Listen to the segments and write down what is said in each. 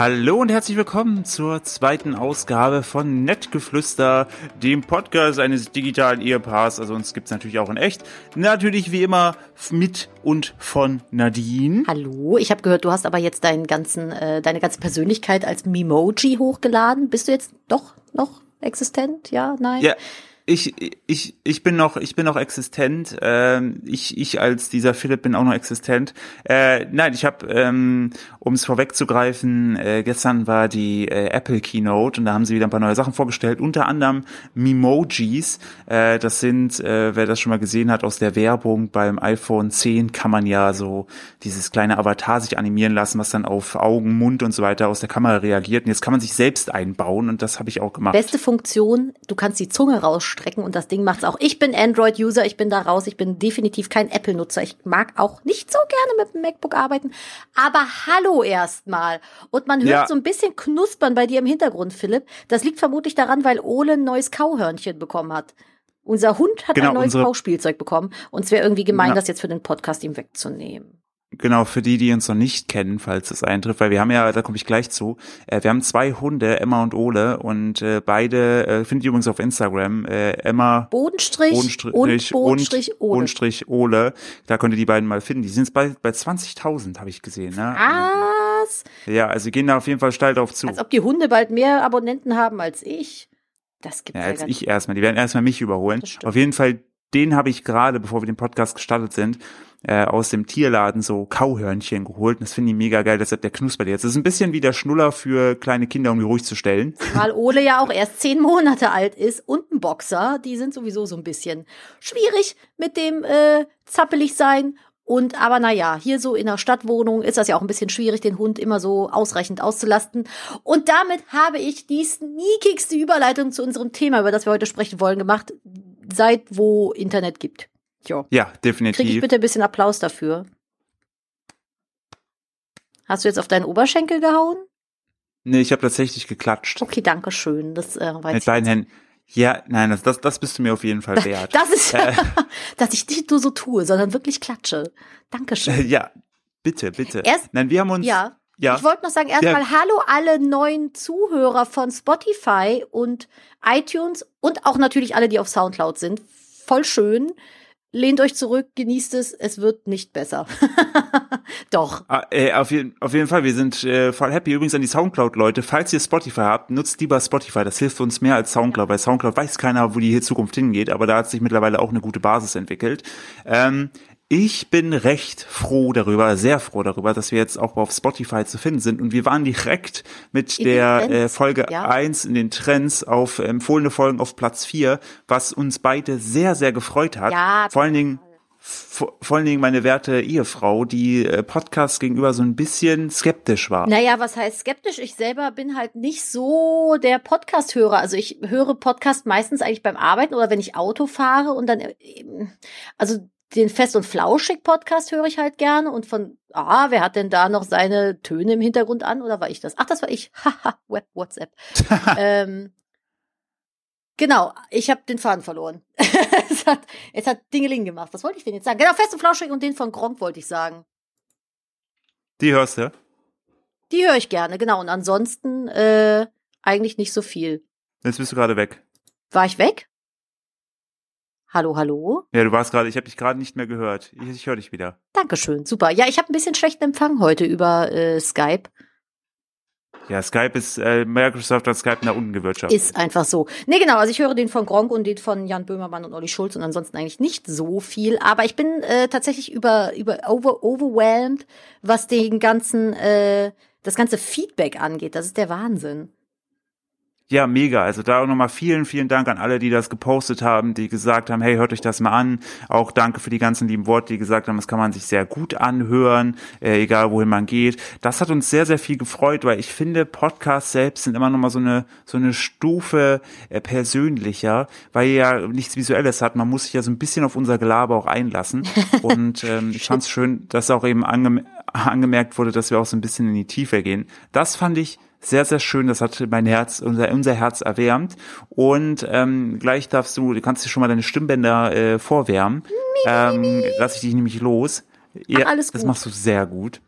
Hallo und herzlich willkommen zur zweiten Ausgabe von Nettgeflüster, dem Podcast eines digitalen Ehepaars. Also uns gibt's natürlich auch in echt. Natürlich wie immer mit und von Nadine. Hallo, ich habe gehört, du hast aber jetzt deinen ganzen, äh, deine ganze Persönlichkeit als Memoji hochgeladen. Bist du jetzt doch noch existent? Ja, nein? Ja, ich, ich, ich bin noch, ich bin noch existent. Ähm, ich, ich als dieser Philipp bin auch noch existent. Äh, nein, ich habe, ähm, um es vorwegzugreifen, äh, gestern war die äh, Apple Keynote und da haben sie wieder ein paar neue Sachen vorgestellt, unter anderem Memojis. Äh, das sind, äh, wer das schon mal gesehen hat aus der Werbung beim iPhone 10, kann man ja so dieses kleine Avatar sich animieren lassen, was dann auf Augen, Mund und so weiter aus der Kamera reagiert. Und jetzt kann man sich selbst einbauen und das habe ich auch gemacht. Beste Funktion, du kannst die Zunge rausstrecken strecken und das Ding macht's auch. Ich bin Android-User, ich bin da raus, ich bin definitiv kein Apple-Nutzer. Ich mag auch nicht so gerne mit dem MacBook arbeiten. Aber hallo erstmal. Und man hört ja. so ein bisschen knuspern bei dir im Hintergrund, Philipp. Das liegt vermutlich daran, weil Ole ein neues Kauhörnchen bekommen hat. Unser Hund hat genau, ein neues Kauspielzeug bekommen und es wäre irgendwie gemein, ja. das jetzt für den Podcast ihm wegzunehmen. Genau, für die, die uns noch nicht kennen, falls das eintrifft, weil wir haben ja, da komme ich gleich zu, äh, wir haben zwei Hunde, Emma und Ole, und äh, beide äh, findet ihr übrigens auf Instagram, äh, Emma Bodenstrich, Bodenstrich und Bodenstrich und Ole. Bodenstrich Ole. Da könnt ihr die beiden mal finden. Die sind bei, bei 20.000, habe ich gesehen. Ne? Was? Ja, also gehen da auf jeden Fall steil drauf zu. Als ob die Hunde bald mehr Abonnenten haben als ich. Das gibt's ja, ja als ich erstmal. Die werden erstmal mich überholen. Auf jeden Fall, den habe ich gerade, bevor wir den Podcast gestartet sind, äh, aus dem Tierladen so Kauhörnchen geholt. Das finde ich mega geil, deshalb der knuspert jetzt. Das ist ein bisschen wie der Schnuller für kleine Kinder, um die ruhig zu stellen. Weil Ole ja auch erst zehn Monate alt ist und ein Boxer, die sind sowieso so ein bisschen schwierig mit dem äh, zappelig sein. Und aber naja, hier so in der Stadtwohnung ist das ja auch ein bisschen schwierig, den Hund immer so ausreichend auszulasten. Und damit habe ich die sneakigste Überleitung zu unserem Thema, über das wir heute sprechen wollen, gemacht, seit wo Internet gibt. Jo. Ja, definitiv. Krieg ich bitte ein bisschen Applaus dafür? Hast du jetzt auf deinen Oberschenkel gehauen? Nee, ich habe tatsächlich geklatscht. Okay, danke schön. Das äh, weiß Mit beiden Händen. Ja, nein, das, das, das bist du mir auf jeden Fall wert. Das ist, äh. dass ich nicht nur so tue, sondern wirklich klatsche. Dankeschön. Äh, ja, bitte, bitte. Erst, nein, wir haben uns. Ja. Ja. Ich wollte noch sagen, erstmal ja. hallo alle neuen Zuhörer von Spotify und iTunes und auch natürlich alle, die auf Soundcloud sind. Voll schön lehnt euch zurück, genießt es, es wird nicht besser. Doch. Ah, äh, auf, jeden, auf jeden Fall, wir sind äh, voll happy. Übrigens an die Soundcloud-Leute, falls ihr Spotify habt, nutzt lieber Spotify. Das hilft uns mehr als Soundcloud, weil Soundcloud weiß keiner, wo die Zukunft hingeht, aber da hat sich mittlerweile auch eine gute Basis entwickelt. Ähm, ich bin recht froh darüber, sehr froh darüber, dass wir jetzt auch auf Spotify zu finden sind. Und wir waren direkt mit in der äh, Folge ja. 1 in den Trends auf empfohlene Folgen auf Platz 4, was uns beide sehr, sehr gefreut hat. Ja, vor allen Dingen vor, allen Dingen meine werte Ehefrau, die äh, Podcast gegenüber so ein bisschen skeptisch war. Naja, was heißt skeptisch? Ich selber bin halt nicht so der Podcast-Hörer. Also ich höre Podcast meistens eigentlich beim Arbeiten oder wenn ich Auto fahre und dann, äh, also den Fest und Flauschig Podcast höre ich halt gerne und von, ah, wer hat denn da noch seine Töne im Hintergrund an oder war ich das? Ach, das war ich. Haha, Web, WhatsApp. ähm, genau, ich habe den Faden verloren. es, hat, es hat Dingeling gemacht. Was wollte ich denn jetzt sagen? Genau, Fest und Flauschig und den von Gronk wollte ich sagen. Die hörst du? Die höre ich gerne, genau. Und ansonsten äh, eigentlich nicht so viel. Jetzt bist du gerade weg. War ich weg? Hallo, hallo? Ja, du warst gerade, ich habe dich gerade nicht mehr gehört. Ich, ich höre dich wieder. Dankeschön, super. Ja, ich habe ein bisschen schlechten Empfang heute über äh, Skype. Ja, Skype ist, äh, Microsoft hat Skype nach unten gewirtschaftet. Ist einfach so. Nee, genau, also ich höre den von Gronk und den von Jan Böhmermann und Olli Schulz und ansonsten eigentlich nicht so viel. Aber ich bin äh, tatsächlich über, über over, overwhelmed, was den ganzen, äh, das ganze Feedback angeht. Das ist der Wahnsinn. Ja, mega. Also da auch nochmal vielen, vielen Dank an alle, die das gepostet haben, die gesagt haben, hey, hört euch das mal an. Auch danke für die ganzen lieben Worte, die gesagt haben, das kann man sich sehr gut anhören, äh, egal wohin man geht. Das hat uns sehr, sehr viel gefreut, weil ich finde, Podcasts selbst sind immer nochmal so eine, so eine Stufe äh, persönlicher, weil ihr ja nichts Visuelles hat. Man muss sich ja so ein bisschen auf unser Gelaber auch einlassen. Und ähm, ich fand es schön, dass auch eben ange angemerkt wurde, dass wir auch so ein bisschen in die Tiefe gehen. Das fand ich sehr, sehr schön. Das hat mein Herz, unser, unser Herz erwärmt. Und ähm, gleich darfst du, du kannst dir schon mal deine Stimmbänder äh, vorwärmen. Ähm, lass ich dich nämlich los. Ja, Ach, alles gut. Das machst du sehr gut.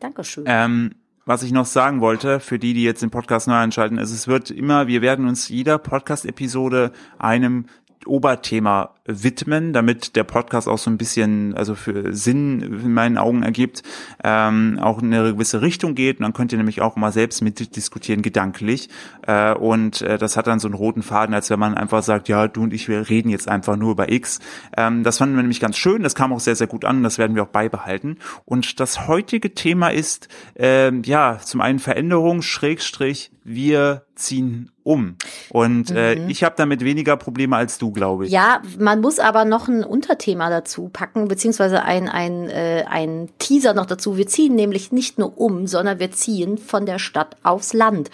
Dankeschön. Ähm, was ich noch sagen wollte, für die, die jetzt den Podcast neu einschalten, ist, es wird immer, wir werden uns jeder Podcast-Episode einem Oberthema widmen, damit der Podcast auch so ein bisschen, also für Sinn in meinen Augen ergibt, ähm, auch in eine gewisse Richtung geht. Und dann könnt ihr nämlich auch mal selbst mitdiskutieren, gedanklich. Äh, und äh, das hat dann so einen roten Faden, als wenn man einfach sagt, ja, du und ich, wir reden jetzt einfach nur über X. Ähm, das fanden wir nämlich ganz schön. Das kam auch sehr, sehr gut an. Das werden wir auch beibehalten. Und das heutige Thema ist, äh, ja, zum einen Veränderung, Schrägstrich, wir ziehen um. Und äh, mhm. ich habe damit weniger Probleme als du, glaube ich. Ja, man muss aber noch ein Unterthema dazu packen, beziehungsweise ein, ein, äh, ein Teaser noch dazu. Wir ziehen nämlich nicht nur um, sondern wir ziehen von der Stadt aufs Land.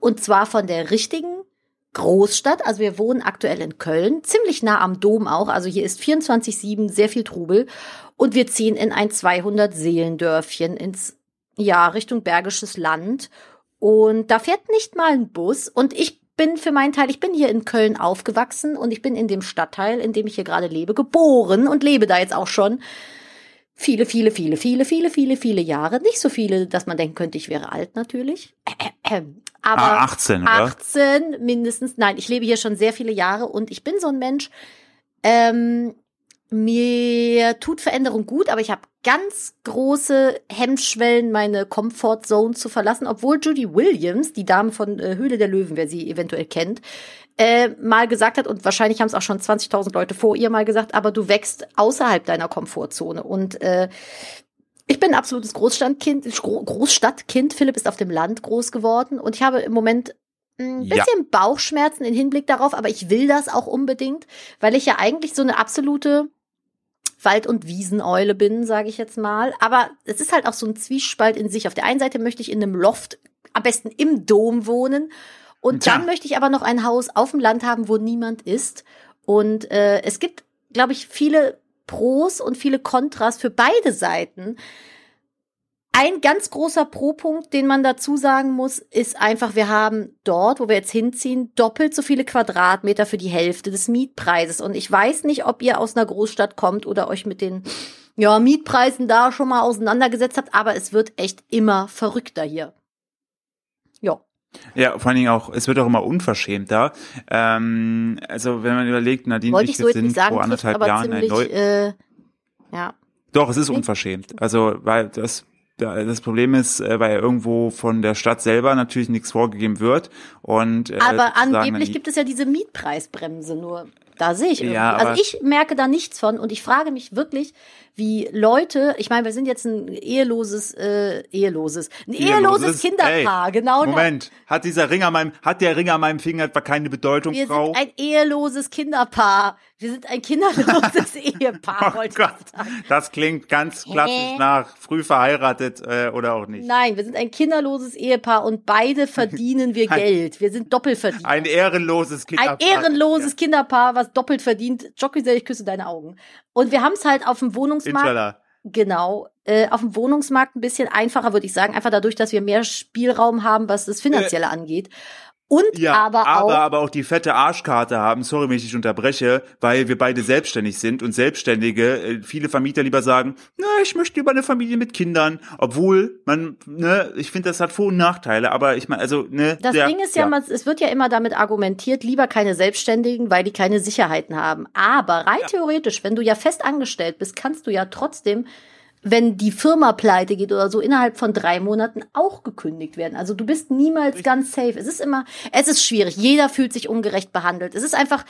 Und zwar von der richtigen Großstadt. Also wir wohnen aktuell in Köln, ziemlich nah am Dom auch. Also hier ist 24-7 sehr viel Trubel. Und wir ziehen in ein 200-Seelendörfchen ins, ja, Richtung Bergisches Land. Und da fährt nicht mal ein Bus. Und ich bin für meinen Teil, ich bin hier in Köln aufgewachsen und ich bin in dem Stadtteil, in dem ich hier gerade lebe, geboren und lebe da jetzt auch schon viele, viele, viele, viele, viele, viele, viele Jahre. Nicht so viele, dass man denken könnte, ich wäre alt natürlich. Aber ah, 18, oder? 18 mindestens. Nein, ich lebe hier schon sehr viele Jahre und ich bin so ein Mensch, ähm, mir tut Veränderung gut, aber ich habe ganz große Hemmschwellen, meine Comfortzone zu verlassen, obwohl Judy Williams, die Dame von äh, Höhle der Löwen, wer sie eventuell kennt, äh, mal gesagt hat, und wahrscheinlich haben es auch schon 20.000 Leute vor ihr mal gesagt, aber du wächst außerhalb deiner Komfortzone. Und äh, ich bin ein absolutes Großstadtkind, Großstadtkind. Philipp ist auf dem Land groß geworden und ich habe im Moment ein bisschen ja. Bauchschmerzen im Hinblick darauf, aber ich will das auch unbedingt, weil ich ja eigentlich so eine absolute Wald- und Wieseneule bin, sage ich jetzt mal. Aber es ist halt auch so ein Zwiespalt in sich. Auf der einen Seite möchte ich in einem Loft, am besten im Dom wohnen. Und Tja. dann möchte ich aber noch ein Haus auf dem Land haben, wo niemand ist. Und äh, es gibt, glaube ich, viele Pros und viele Kontras für beide Seiten. Ein ganz großer Pro-Punkt, den man dazu sagen muss, ist einfach, wir haben dort, wo wir jetzt hinziehen, doppelt so viele Quadratmeter für die Hälfte des Mietpreises. Und ich weiß nicht, ob ihr aus einer Großstadt kommt oder euch mit den ja, Mietpreisen da schon mal auseinandergesetzt habt, aber es wird echt immer verrückter hier. Ja. Ja, vor allen Dingen auch, es wird auch immer unverschämter. Ähm, also wenn man überlegt, Nadine Wollte ich so sind sagen, vor anderthalb Jahren ziemlich, ein neu. Äh, ja. Doch, es ist unverschämt. Also, weil das das Problem ist, äh, weil irgendwo von der Stadt selber natürlich nichts vorgegeben wird. Und, äh, Aber angeblich gibt es ja diese Mietpreisbremse nur. Da sehe ich irgendwie. Ja, also ich merke da nichts von und ich frage mich wirklich, wie Leute, ich meine, wir sind jetzt ein eheloses, äh, eheloses, ein eheloses, eheloses Kinderpaar, ey, genau. Moment, hat dieser Ring an meinem, hat der Ring an meinem Finger etwa keine Bedeutung, wir Frau? Wir sind ein eheloses Kinderpaar. Wir sind ein kinderloses Ehepaar. oh Gott, das klingt ganz klassisch nach früh verheiratet äh, oder auch nicht. Nein, wir sind ein kinderloses Ehepaar und beide verdienen wir Geld. Wir sind Doppelverdiener. Ein ehrenloses Kinderpaar. Ein ehrenloses ja. Kinderpaar, was doppelt verdient. Jockeysell, ich küsse deine Augen. Und wir haben es halt auf dem Wohnungsmarkt. Inshallah. Genau. Äh, auf dem Wohnungsmarkt ein bisschen einfacher, würde ich sagen. Einfach dadurch, dass wir mehr Spielraum haben, was das Finanzielle äh, angeht. Und ja, aber, aber auch, aber auch die fette Arschkarte haben, sorry, wenn ich dich unterbreche, weil wir beide selbstständig sind und Selbstständige, äh, viele Vermieter lieber sagen, na, ich möchte über eine Familie mit Kindern, obwohl man, ne, ich finde, das hat Vor- und Nachteile, aber ich meine, also, ne. Das der, Ding ist ja, ja, man, es wird ja immer damit argumentiert, lieber keine Selbstständigen, weil die keine Sicherheiten haben. Aber rein ja. theoretisch, wenn du ja fest angestellt bist, kannst du ja trotzdem wenn die Firma pleite geht oder so, innerhalb von drei Monaten auch gekündigt werden. Also du bist niemals Richtig. ganz safe. Es ist immer, es ist schwierig. Jeder fühlt sich ungerecht behandelt. Es ist einfach,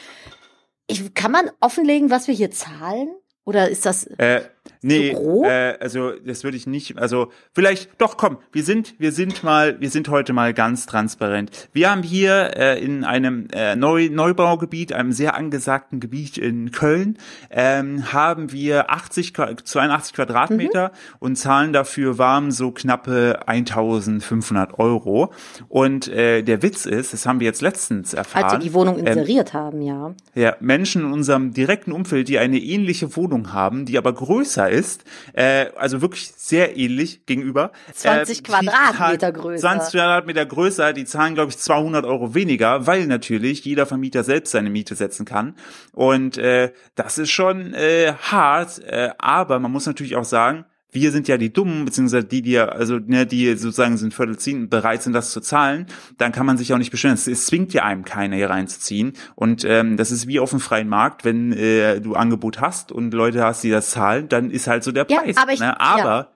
ich, kann man offenlegen, was wir hier zahlen? Oder ist das äh, nee, so äh, also das würde ich nicht, also vielleicht doch komm, wir sind wir sind mal wir sind heute mal ganz transparent. Wir haben hier äh, in einem äh, Neu Neubaugebiet, einem sehr angesagten Gebiet in Köln, ähm, haben wir 80 82 Quadratmeter mhm. und zahlen dafür warm so knappe 1500 Euro und äh, der Witz ist, das haben wir jetzt letztens erfahren. Als wir die Wohnung ähm, inseriert ähm, haben, ja. Ja, Menschen in unserem direkten Umfeld, die eine ähnliche Wohnung Wohnung haben, die aber größer ist, äh, also wirklich sehr ähnlich gegenüber. 20 äh, Quadratmeter größer. 20 Quadratmeter größer, die zahlen, glaube ich, 200 Euro weniger, weil natürlich jeder Vermieter selbst seine Miete setzen kann. Und äh, das ist schon äh, hart, äh, aber man muss natürlich auch sagen, wir sind ja die Dummen, beziehungsweise die, die ja, also ne, die sozusagen sind Viertel ziehen, bereit sind, das zu zahlen, dann kann man sich auch nicht beschweren. Es, es zwingt ja einem keiner hier reinzuziehen. Und ähm, das ist wie auf dem freien Markt, wenn äh, du Angebot hast und Leute hast, die das zahlen, dann ist halt so der Preis. Ja, aber ich, ne? aber ja.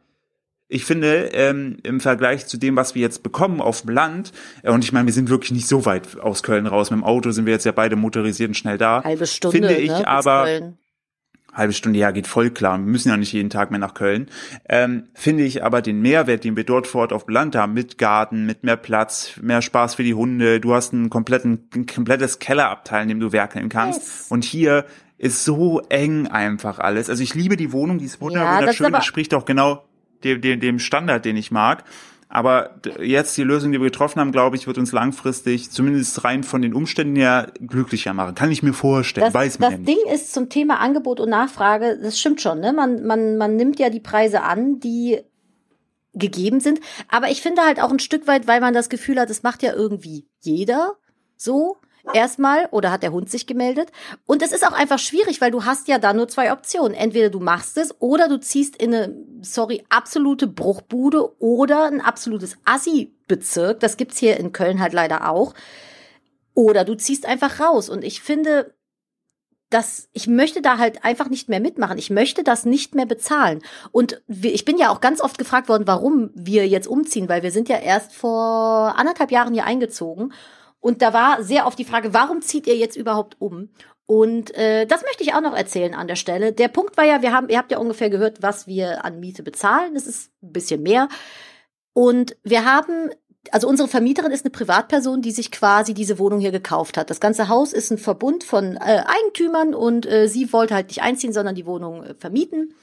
ich finde, ähm, im Vergleich zu dem, was wir jetzt bekommen auf dem Land, äh, und ich meine, wir sind wirklich nicht so weit aus Köln raus. Mit dem Auto sind wir jetzt ja beide motorisiert und schnell da. Halbe Stunde, Finde ich ne, aber, Köln. Halbe Stunde, ja, geht voll klar. Wir müssen ja nicht jeden Tag mehr nach Köln. Ähm, finde ich aber den Mehrwert, den wir dort vor Ort auf Land haben, mit Garten, mit mehr Platz, mehr Spaß für die Hunde. Du hast einen kompletten, ein komplettes Kellerabteil, in dem du werkeln kannst. Yes. Und hier ist so eng einfach alles. Also ich liebe die Wohnung, die ist wunder- Ja, das wunderschön. Das spricht auch genau dem, dem, dem Standard, den ich mag. Aber jetzt die Lösung, die wir getroffen haben, glaube ich, wird uns langfristig, zumindest rein von den Umständen her, glücklicher machen. Kann ich mir vorstellen, Das, weiß man das ja. Ding ist zum Thema Angebot und Nachfrage, das stimmt schon, ne? Man, man, man nimmt ja die Preise an, die gegeben sind. Aber ich finde halt auch ein Stück weit, weil man das Gefühl hat, es macht ja irgendwie jeder so. Erstmal, oder hat der Hund sich gemeldet? Und es ist auch einfach schwierig, weil du hast ja da nur zwei Optionen. Entweder du machst es oder du ziehst in eine, sorry, absolute Bruchbude oder ein absolutes Assi-Bezirk. Das gibt's hier in Köln halt leider auch. Oder du ziehst einfach raus. Und ich finde, dass ich möchte da halt einfach nicht mehr mitmachen. Ich möchte das nicht mehr bezahlen. Und ich bin ja auch ganz oft gefragt worden, warum wir jetzt umziehen, weil wir sind ja erst vor anderthalb Jahren hier eingezogen. Und da war sehr oft die Frage, warum zieht ihr jetzt überhaupt um? Und äh, das möchte ich auch noch erzählen an der Stelle. Der Punkt war ja, wir haben, ihr habt ja ungefähr gehört, was wir an Miete bezahlen. Das ist ein bisschen mehr. Und wir haben, also unsere Vermieterin ist eine Privatperson, die sich quasi diese Wohnung hier gekauft hat. Das ganze Haus ist ein Verbund von äh, Eigentümern und äh, sie wollte halt nicht einziehen, sondern die Wohnung äh, vermieten.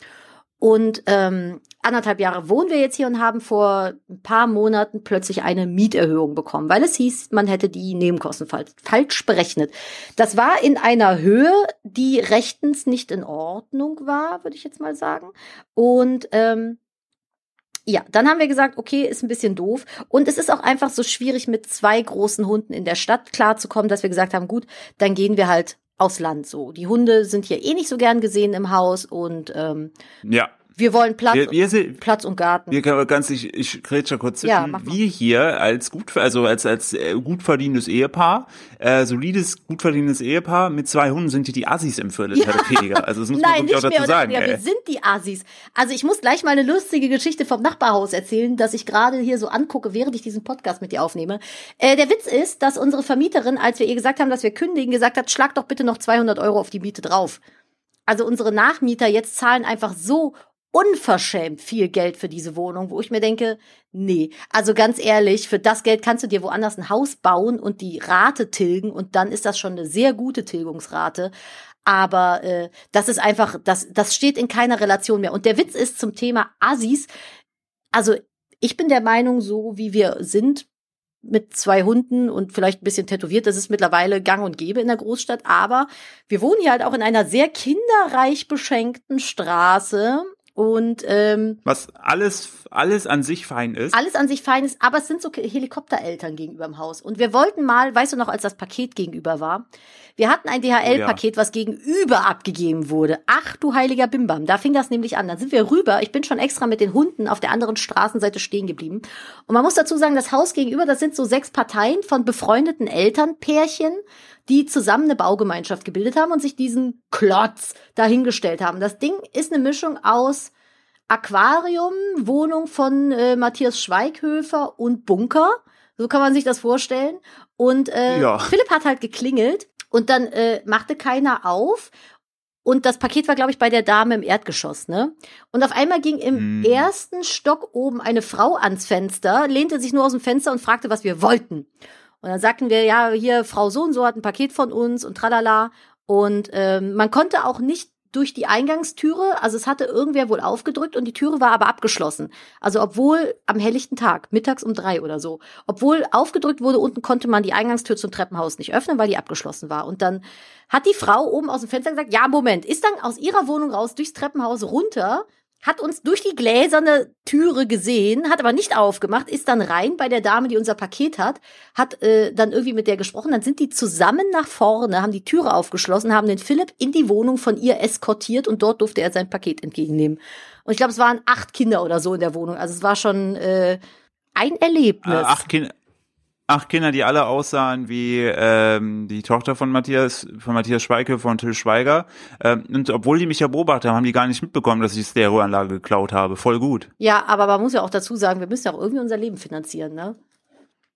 Und ähm, anderthalb Jahre wohnen wir jetzt hier und haben vor ein paar Monaten plötzlich eine Mieterhöhung bekommen, weil es hieß, man hätte die Nebenkosten falsch, berechnet. Das war in einer Höhe, die rechtens nicht in Ordnung war, würde ich jetzt mal sagen. Und ähm, ja, dann haben wir gesagt, okay, ist ein bisschen doof. Und es ist auch einfach so schwierig, mit zwei großen Hunden in der Stadt klarzukommen, dass wir gesagt haben, gut, dann gehen wir halt aufs so. Die Hunde sind hier eh nicht so gern gesehen im Haus und ähm, Ja. Wir wollen Platz, Wir, wir sind, Platz und Garten. wir können ganz, ich, ich grätsche kurz Ja, zwischen. mal. wir hier als gut, also als, als äh, gut verdienendes Ehepaar, äh, solides, gut verdienendes Ehepaar mit zwei Hunden sind hier die Assis im Viertel, ja. Pediger. Also das muss man Nein, wirklich nicht auch dazu sagen. weniger. Wir sind die Assis. Also ich muss gleich mal eine lustige Geschichte vom Nachbarhaus erzählen, das ich gerade hier so angucke, während ich diesen Podcast mit dir aufnehme. Äh, der Witz ist, dass unsere Vermieterin, als wir ihr gesagt haben, dass wir kündigen, gesagt hat, schlag doch bitte noch 200 Euro auf die Miete drauf. Also unsere Nachmieter jetzt zahlen einfach so unverschämt viel Geld für diese Wohnung, wo ich mir denke, nee, also ganz ehrlich, für das Geld kannst du dir woanders ein Haus bauen und die Rate tilgen und dann ist das schon eine sehr gute Tilgungsrate. Aber äh, das ist einfach, das, das steht in keiner Relation mehr. Und der Witz ist zum Thema Assis, also ich bin der Meinung, so wie wir sind, mit zwei Hunden und vielleicht ein bisschen tätowiert, das ist mittlerweile gang und gäbe in der Großstadt, aber wir wohnen hier halt auch in einer sehr kinderreich beschenkten Straße und ähm, Was alles, alles an sich fein ist. alles an sich fein ist, aber es sind so Helikoptereltern gegenüber im Haus. Und wir wollten mal, weißt du noch, als das Paket gegenüber war, wir hatten ein DHL-Paket, was gegenüber abgegeben wurde. Ach du heiliger Bimbam, da fing das nämlich an. Dann sind wir rüber. Ich bin schon extra mit den Hunden auf der anderen Straßenseite stehen geblieben. Und man muss dazu sagen, das Haus gegenüber, das sind so sechs Parteien von befreundeten Elternpärchen, die zusammen eine Baugemeinschaft gebildet haben und sich diesen Klotz dahingestellt haben. Das Ding ist eine Mischung aus Aquarium, Wohnung von äh, Matthias Schweighöfer und Bunker. So kann man sich das vorstellen. Und äh, Ja. Philipp hat halt geklingelt und dann äh, machte keiner auf. Und das Paket war, glaube ich, bei der Dame im Erdgeschoss, ne? Und auf einmal ging im Hm. ersten Stock oben eine Frau ans Fenster, lehnte sich nur aus dem Fenster und fragte, was wir wollten. Und dann sagten wir, ja, hier, Frau so und so hat ein Paket von uns und tralala. Und ähm, man konnte auch nicht durch die Eingangstüre, also es hatte irgendwer wohl aufgedrückt und die Türe war aber abgeschlossen. Also obwohl am helllichten Tag, mittags um drei oder so, obwohl aufgedrückt wurde, unten konnte man die Eingangstür zum Treppenhaus nicht öffnen, weil die abgeschlossen war. Und dann hat die Frau oben aus dem Fenster gesagt, ja, Moment, ist dann aus ihrer Wohnung raus durchs Treppenhaus runter, hat uns durch die gläserne Türe gesehen, hat aber nicht aufgemacht, ist dann rein bei der Dame, die unser Paket hat, hat äh, dann irgendwie mit der gesprochen, dann sind die zusammen nach vorne, haben die Türe aufgeschlossen, haben den Philipp in die Wohnung von ihr eskortiert und dort durfte er sein Paket entgegennehmen. Und ich glaube, es waren acht Kinder oder so in der Wohnung. Also es war schon äh, ein Erlebnis. Äh, acht Kinder acht Kinder, die alle aussahen wie ähm, die Tochter von Matthias, von Matthias Schweike, von Till Schweiger. Ähm, und obwohl die mich ja beobachtet haben, haben die gar nicht mitbekommen, dass ich die Stereoanlage geklaut habe. Voll gut. Ja, aber man muss ja auch dazu sagen, wir müssen ja auch irgendwie unser Leben finanzieren, ne?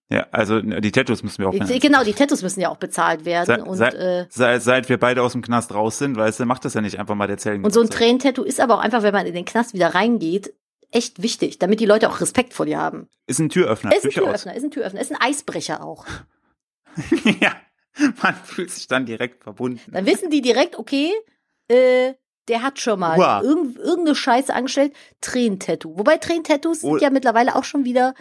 Ja, also die Tattoos müssen wir auch finanzieren. Genau, die Tattoos müssen ja auch bezahlt werden. Seit, und, seit, äh, seit, seit wir beide aus dem Knast raus sind, weißt du, macht das ja nicht einfach mal der Zellen. Und so ein Tränentattoo ist aber auch einfach, wenn man in den Knast wieder reingeht, echt wichtig, damit die Leute auch Respekt vor dir haben. Ist ein Türöffner. Ist ein Türöffner, ist ein Türöffner, ist ein Eisbrecher auch. ja, man fühlt sich dann direkt verbunden. Dann wissen die direkt, okay, äh, der hat schon mal wow. irgend, irgendeine Scheiße angestellt, Tränentattoo. Wobei Tränentattoos sind ja mittlerweile auch schon wieder.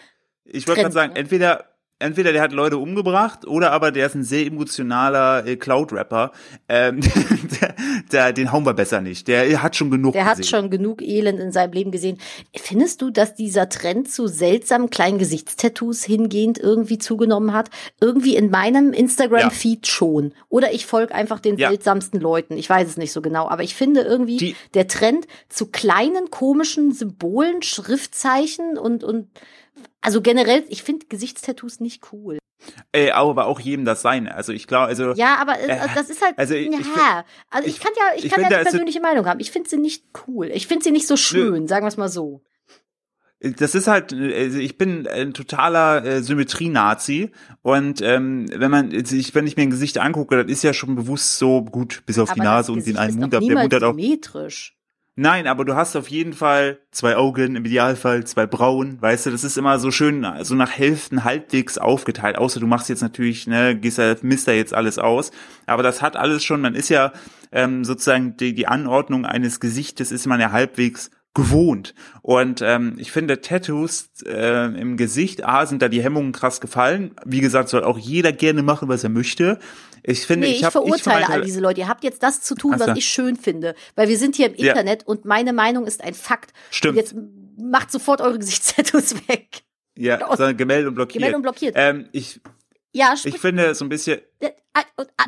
Ich wollte gerade sagen, ne? entweder entweder der hat Leute umgebracht oder aber der ist ein sehr emotionaler äh, Cloud-Rapper. Ähm, der, der, den hauen wir besser nicht. Der hat schon genug. Der gesehen. hat schon genug Elend in seinem Leben gesehen. Findest du, dass dieser Trend zu seltsamen kleinen Gesichtstattoos hingehend irgendwie zugenommen hat? Irgendwie in meinem Instagram-Feed ja. schon. Oder ich folge einfach den ja. seltsamsten Leuten. Ich weiß es nicht so genau. Aber ich finde irgendwie Die der Trend zu kleinen komischen Symbolen, Schriftzeichen und und also generell, ich finde Gesichtstattoos nicht cool. Ey, aber auch jedem das sein. Also ich glaube, also ja, aber äh, äh, das ist halt also ich, ja, also ich, ich kann ja, ich, ich kann ja eine persönliche Meinung haben. Ich finde sie nicht cool. Ich finde sie nicht so schön, nö. sagen wir es mal so. Das ist halt, also ich bin ein totaler äh, Symmetrie-Nazi und ähm, wenn man, ich, wenn ich mir ein Gesicht angucke, das ist ja schon bewusst so gut, bis auf aber die Nase und den einen Mund, der Mund hat auch symmetrisch. Nein, aber du hast auf jeden Fall zwei Augen, im Idealfall zwei Brauen, weißt du, das ist immer so schön, so nach Hälften halbwegs aufgeteilt, außer du machst jetzt natürlich, ne, gehst ja, misst da jetzt alles aus, aber das hat alles schon, man ist ja ähm, sozusagen die, die Anordnung eines Gesichtes ist man ja halbwegs gewohnt. Und ähm, ich finde, Tattoos äh, im Gesicht, A, sind da die Hemmungen krass gefallen. Wie gesagt, soll auch jeder gerne machen, was er möchte. Ich finde, nee, ich, ich hab, verurteile ich all diese Leute. Ihr habt jetzt das zu tun, was ich schön finde. Weil wir sind hier im Internet ja. und meine Meinung ist ein Fakt. Stimmt. Und jetzt macht sofort eure Gesichtstattoos weg. Ja, sondern gemeldet und blockiert. Gemeldet und blockiert. Ähm, ich, ja, ich finde so ein bisschen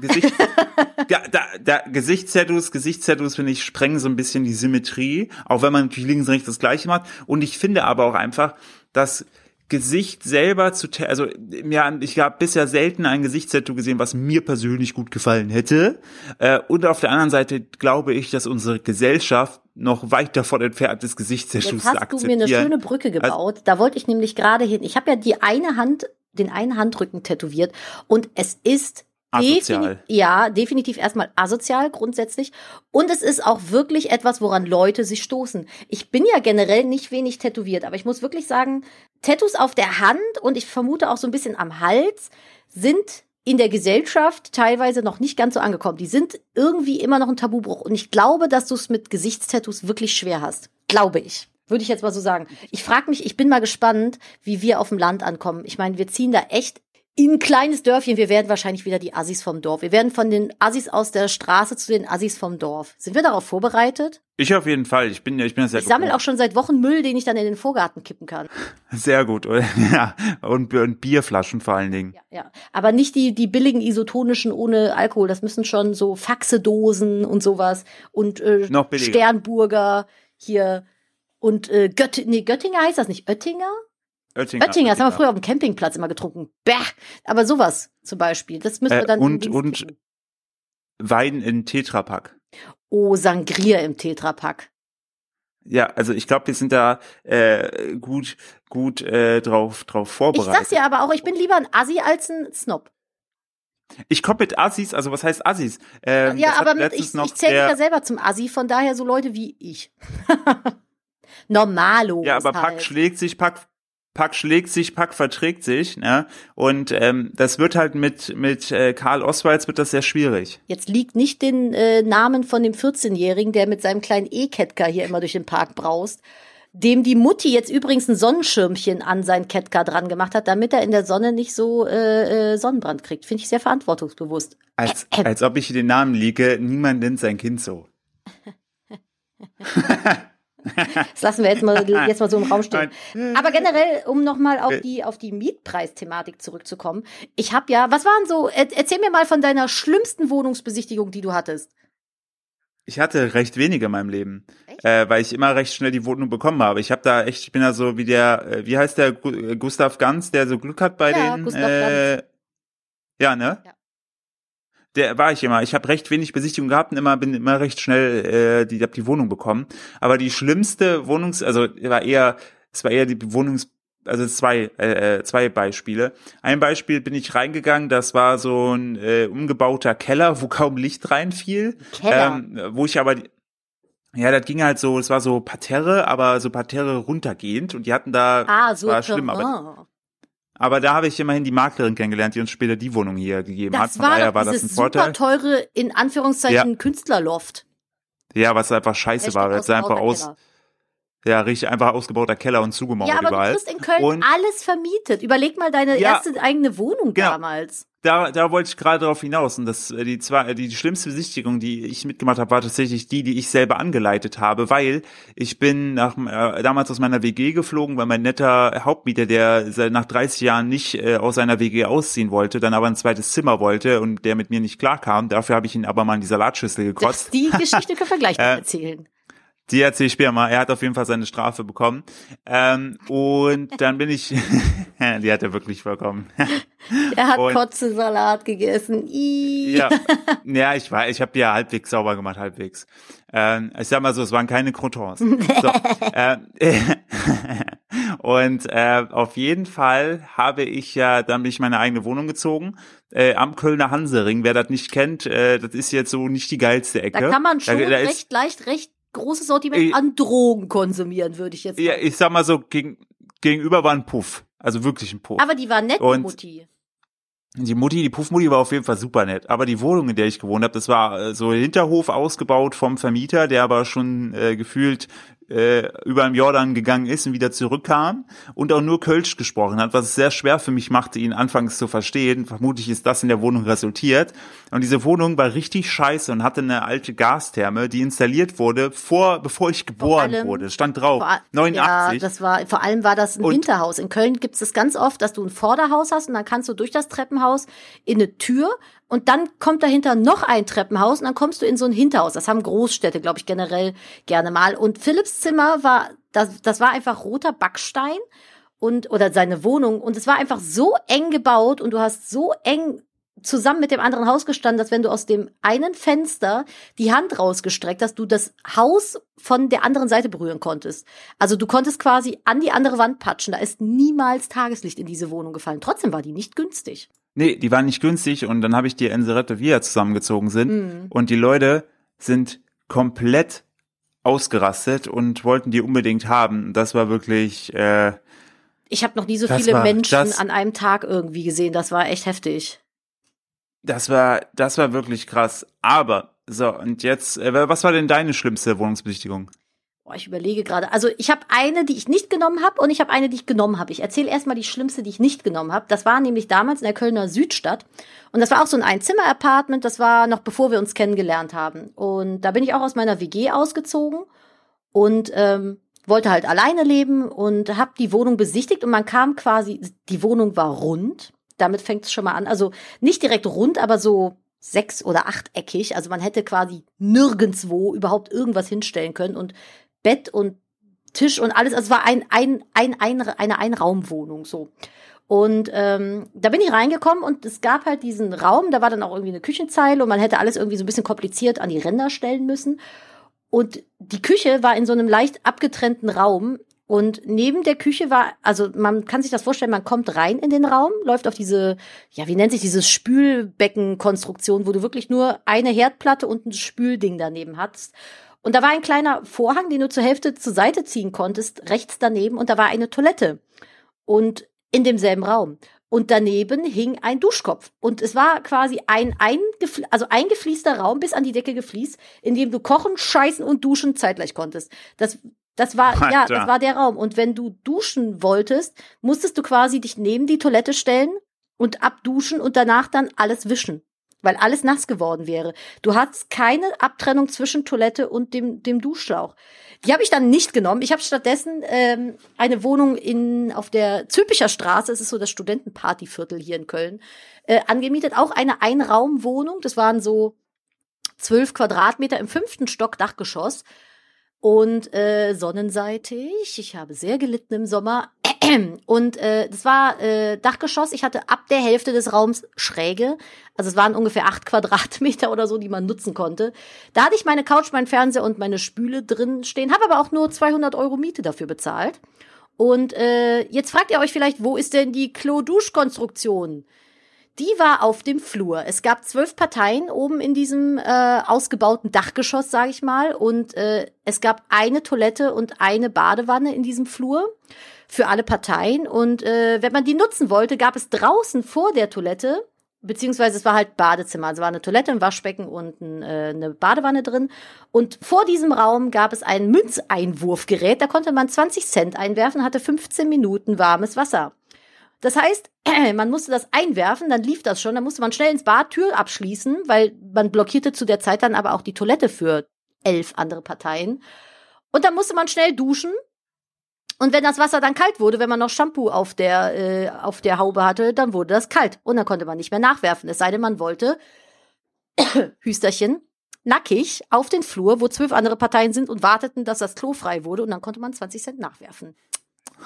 Gesicht, ja, da, da, Gesichtstattoos, Gesichtstattoos finde ich sprengen so ein bisschen die Symmetrie, auch wenn man natürlich links und rechts das Gleiche macht. Und ich finde aber auch einfach, dass Gesicht selber zu, also ja, ich habe bisher selten ein Gesichtstattoo gesehen, was mir persönlich gut gefallen hätte. Äh, und auf der anderen Seite glaube ich, dass unsere Gesellschaft noch weit davon entfernt ist, Gesichtstattoos zu akzeptieren. Jetzt hast du mir eine schöne Brücke also gebaut. Also, da wollte ich nämlich gerade hin. Ich habe ja die eine Hand, den einen Handrücken tätowiert und es ist Asozial. Ja, definitiv erstmal asozial grundsätzlich. Und es ist auch wirklich etwas, woran Leute sich stoßen. Ich bin ja generell nicht wenig tätowiert, aber ich muss wirklich sagen, Tattoos auf der Hand und ich vermute auch so ein bisschen am Hals sind in der Gesellschaft teilweise noch nicht ganz so angekommen. Die sind irgendwie immer noch ein Tabubruch. Und ich glaube, dass du es mit Gesichtstattoos wirklich schwer hast. Glaube ich. Würde ich jetzt mal so sagen. Ich frage mich, ich bin mal gespannt, wie wir auf dem Land ankommen. Ich meine, wir ziehen da echt in ein kleines Dörfchen, wir werden wahrscheinlich wieder die Assis vom Dorf. Wir werden von den Assis aus der Straße zu den Assis vom Dorf. Sind wir darauf vorbereitet? Ich auf jeden Fall. Ich bin ja, ich bin sehr Ich sammle auch schon seit Wochen Müll, den ich dann in den Vorgarten kippen kann. Sehr gut, ja. Und, und Bierflaschen vor allen Dingen. Ja, ja. Aber nicht die, die billigen isotonischen ohne Alkohol. Das müssen schon so Faxedosen und sowas und äh, Noch Sternburger hier und äh, Gött nee, Göttinger heißt das nicht? Oettinger? Oettinger, Oettinger, das haben wir früher auf dem Campingplatz immer getrunken. Bäh. Aber sowas zum Beispiel, das müssen wir äh, dann. Äh, und und Wein in Tetrapack. Oh, Sangria im Tetrapack. Ja, also ich glaube, wir sind da äh, gut gut äh, drauf drauf vorbereitet. Ich sag's ja aber auch, ich bin lieber ein Assi als ein Snob. Ich komme mit Assis, also was heißt Assis? Ähm, ja, aber mit, ich, ich zähle mich ja selber zum Assi, von daher so Leute wie ich. Normalo. Ja, aber Pack halt. schlägt sich, Pack Pack schlägt sich, Pack verträgt sich, ne? Und ähm, das wird halt mit mit äh, Karl Oswalds wird das sehr schwierig. Jetzt liegt nicht den äh, Namen von dem 14-Jährigen, der mit seinem kleinen E-Ketka hier immer durch den Park braust, dem die Mutti jetzt übrigens ein Sonnenschirmchen an sein Ketka dran gemacht hat, damit er in der Sonne nicht so äh, äh, Sonnenbrand kriegt. Finde ich sehr verantwortungsbewusst. Als, äh, äh. als ob ich den Namen liege, niemand nennt sein Kind so. das lassen wir jetzt mal, jetzt mal so im Raum stehen. Aber generell, um nochmal auf die, auf die Mietpreisthematik zurückzukommen. Ich habe ja, was waren so, erzähl mir mal von deiner schlimmsten Wohnungsbesichtigung, die du hattest. Ich hatte recht wenige in meinem Leben, äh, weil ich immer recht schnell die Wohnung bekommen habe. Ich habe da echt, ich bin da so wie der, äh, wie heißt der Gustav Ganz, der so Glück hat bei ja, den. Gustav äh, Ganz. Ja, ne? Ja der war ich immer. Ich habe recht wenig Besichtigung gehabt und immer bin immer recht schnell äh, die hab die Wohnung bekommen. Aber die schlimmste Wohnungs, also war eher, es war eher die Wohnungs also zwei, äh, äh, zwei Beispiele. Ein Beispiel bin ich reingegangen, das war so ein äh, umgebauter Keller, wo kaum Licht reinfiel. Keller. Ähm, wo ich aber ja, das ging halt so, es war so Parterre, aber so Parterre runtergehend und die hatten da, ah, so war schlimm, aber aber da habe ich immerhin die Maklerin kennengelernt, die uns später die Wohnung hier gegeben das hat. Von war daher war das ein Vorteil. super teure, in Anführungszeichen, ja. Künstlerloft. Ja, was einfach scheiße war, weil es einfach aus, Keller. Ja, richtig einfach ausgebauter Keller und zugemauert überall. Ja, aber überall. du kriegst in Köln und, alles vermietet. Überleg mal deine ja, erste eigene Wohnung genau. damals da, da wollte ich gerade darauf hinaus. Und das, äh, die, zwei, die, die schlimmste Besichtigung, die ich mitgemacht habe, war tatsächlich die, die ich selber angeleitet habe, weil ich bin nach, äh, damals aus meiner WG geflogen, weil mein netter Hauptmieter, der nach 30 Jahren nicht äh, aus seiner WG ausziehen wollte, dann aber ein zweites Zimmer wollte und der mit mir nicht klarkam. Dafür habe ich ihn aber mal in die Salatschüssel gekotzt. Das, die Geschichte können wir gleich noch äh, erzählen. Die erzähle ich später mal. Er hat auf jeden Fall seine Strafe bekommen. Ähm, und dann bin ich, die hat er wirklich bekommen. er hat und, Kotzesalat gegessen. Ja, ja, ich war, ich habe ja halbwegs sauber gemacht, halbwegs. Ähm, ich sag mal so, es waren keine Crotons. so, äh, und äh, auf jeden Fall habe ich ja, dann bin ich meine eigene Wohnung gezogen äh, am Kölner Hansering. Wer das nicht kennt, äh, das ist jetzt so nicht die geilste Ecke. Da kann man schon da, da recht leicht, recht großes Sortiment an Drogen konsumieren, würde ich jetzt sagen. Ja, ich sag mal so, gegen, gegenüber war ein Puff. Also wirklich ein Puff. Aber die war nett, Und die Mutti. Die Mutti, die Puffmutti war auf jeden Fall super nett. Aber die Wohnung, in der ich gewohnt habe, das war äh, so Hinterhof ausgebaut vom Vermieter, der aber schon äh, gefühlt äh, über dem Jordan gegangen ist und wieder zurückkam und auch nur Kölsch gesprochen hat, was es sehr schwer für mich machte, ihn anfangs zu verstehen. Vermutlich ist das in der Wohnung resultiert. Und diese Wohnung war richtig scheiße und hatte eine alte Gastherme, die installiert wurde, vor, bevor ich geboren allem, wurde. Stand drauf. Vor, 89. Ja, das war, vor allem war das ein und, Hinterhaus. In Köln gibt es das ganz oft, dass du ein Vorderhaus hast und dann kannst du durch das Treppenhaus in eine Tür und dann kommt dahinter noch ein Treppenhaus und dann kommst du in so ein Hinterhaus. Das haben Großstädte, glaube ich, generell gerne mal. Und Philipps Zimmer war, das, das war einfach roter Backstein und, oder seine Wohnung. Und es war einfach so eng gebaut und du hast so eng zusammen mit dem anderen Haus gestanden, dass wenn du aus dem einen Fenster die Hand rausgestreckt hast, du das Haus von der anderen Seite berühren konntest. Also du konntest quasi an die andere Wand patschen. Da ist niemals Tageslicht in diese Wohnung gefallen. Trotzdem war die nicht günstig. Nee, die waren nicht günstig und dann habe ich die Enserette, wie wir zusammengezogen sind mhm. und die Leute sind komplett ausgerastet und wollten die unbedingt haben. Das war wirklich. Äh, ich habe noch nie so viele war, Menschen das, an einem Tag irgendwie gesehen. Das war echt heftig. Das war, das war wirklich krass. Aber so und jetzt, äh, was war denn deine schlimmste Wohnungsbesichtigung? Boah, ich überlege gerade. Also ich habe eine, die ich nicht genommen habe und ich habe eine, die ich genommen habe. Ich erzähle erstmal die schlimmste, die ich nicht genommen habe. Das war nämlich damals in der Kölner Südstadt. Und das war auch so ein Einzimmer-Apartment. Das war noch bevor wir uns kennengelernt haben. Und da bin ich auch aus meiner WG ausgezogen und ähm, wollte halt alleine leben und habe die Wohnung besichtigt. Und man kam quasi, die Wohnung war rund. Damit fängt es schon mal an. Also nicht direkt rund, aber so sechs- oder achteckig. Also man hätte quasi nirgendswo überhaupt irgendwas hinstellen können. Und Bett und Tisch und alles. Also es war ein, ein, ein, ein, eine Einraumwohnung so. Und ähm, da bin ich reingekommen und es gab halt diesen Raum, da war dann auch irgendwie eine Küchenzeile und man hätte alles irgendwie so ein bisschen kompliziert an die Ränder stellen müssen. Und die Küche war in so einem leicht abgetrennten Raum. Und neben der Küche war, also man kann sich das vorstellen, man kommt rein in den Raum, läuft auf diese, ja, wie nennt sich dieses Spülbeckenkonstruktion, wo du wirklich nur eine Herdplatte und ein Spülding daneben hast. Und da war ein kleiner Vorhang, den du zur Hälfte zur Seite ziehen konntest, rechts daneben, und da war eine Toilette. Und in demselben Raum. Und daneben hing ein Duschkopf. Und es war quasi ein, eingefl also eingefließter Raum bis an die Decke gefließt, in dem du kochen, scheißen und duschen zeitgleich konntest. Das, das war, Alter. ja, das war der Raum. Und wenn du duschen wolltest, musstest du quasi dich neben die Toilette stellen und abduschen und danach dann alles wischen. Weil alles nass geworden wäre. Du hast keine Abtrennung zwischen Toilette und dem, dem Duschschlauch. Die habe ich dann nicht genommen. Ich habe stattdessen ähm, eine Wohnung in auf der Zülpicher Straße, es ist so das Studentenpartyviertel hier in Köln, äh, angemietet. Auch eine Einraumwohnung. Das waren so zwölf Quadratmeter im fünften Stock Dachgeschoss und äh, sonnenseitig. Ich habe sehr gelitten im Sommer. Und äh, das war äh, Dachgeschoss. Ich hatte ab der Hälfte des Raums Schräge. Also es waren ungefähr acht Quadratmeter oder so, die man nutzen konnte. Da hatte ich meine Couch, meinen Fernseher und meine Spüle drin stehen, habe aber auch nur 200 Euro Miete dafür bezahlt. Und äh, jetzt fragt ihr euch vielleicht, wo ist denn die Klo-Dusch-Konstruktion? Die war auf dem Flur. Es gab zwölf Parteien oben in diesem äh, ausgebauten Dachgeschoss, sage ich mal. Und äh, es gab eine Toilette und eine Badewanne in diesem Flur für alle Parteien. Und äh, wenn man die nutzen wollte, gab es draußen vor der Toilette, beziehungsweise es war halt Badezimmer, also war eine Toilette, ein Waschbecken und ein, äh, eine Badewanne drin. Und vor diesem Raum gab es ein Münzeinwurfgerät, da konnte man 20 Cent einwerfen, hatte 15 Minuten warmes Wasser. Das heißt, man musste das einwerfen, dann lief das schon, dann musste man schnell ins Bad, Tür abschließen, weil man blockierte zu der Zeit dann aber auch die Toilette für elf andere Parteien. Und dann musste man schnell duschen. Und wenn das Wasser dann kalt wurde, wenn man noch Shampoo auf der, äh, auf der Haube hatte, dann wurde das kalt. Und dann konnte man nicht mehr nachwerfen. Es sei denn, man wollte, Hüsterchen, nackig auf den Flur, wo zwölf andere Parteien sind und warteten, dass das Klo frei wurde. Und dann konnte man 20 Cent nachwerfen.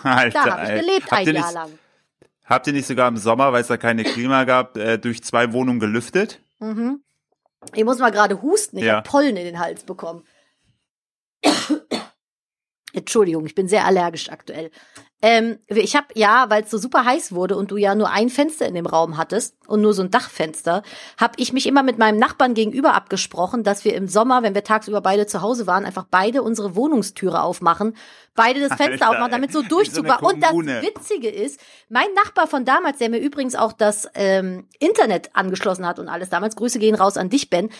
Alter, da habe ich gelebt ein Jahr lang. Habt ihr nicht sogar im Sommer, weil es da keine Klima gab, äh, durch zwei Wohnungen gelüftet? Mhm. Ich muss mal gerade husten. Ich ja. habe Pollen in den Hals bekommen. Entschuldigung, ich bin sehr allergisch aktuell. Ähm, ich habe ja, weil es so super heiß wurde und du ja nur ein Fenster in dem Raum hattest und nur so ein Dachfenster, habe ich mich immer mit meinem Nachbarn gegenüber abgesprochen, dass wir im Sommer, wenn wir tagsüber beide zu Hause waren, einfach beide unsere Wohnungstüre aufmachen, beide das Fenster Alter, aufmachen, damit so Durchzug war. Und das Witzige ist, mein Nachbar von damals, der mir übrigens auch das ähm, Internet angeschlossen hat und alles damals, Grüße gehen raus an dich, Ben,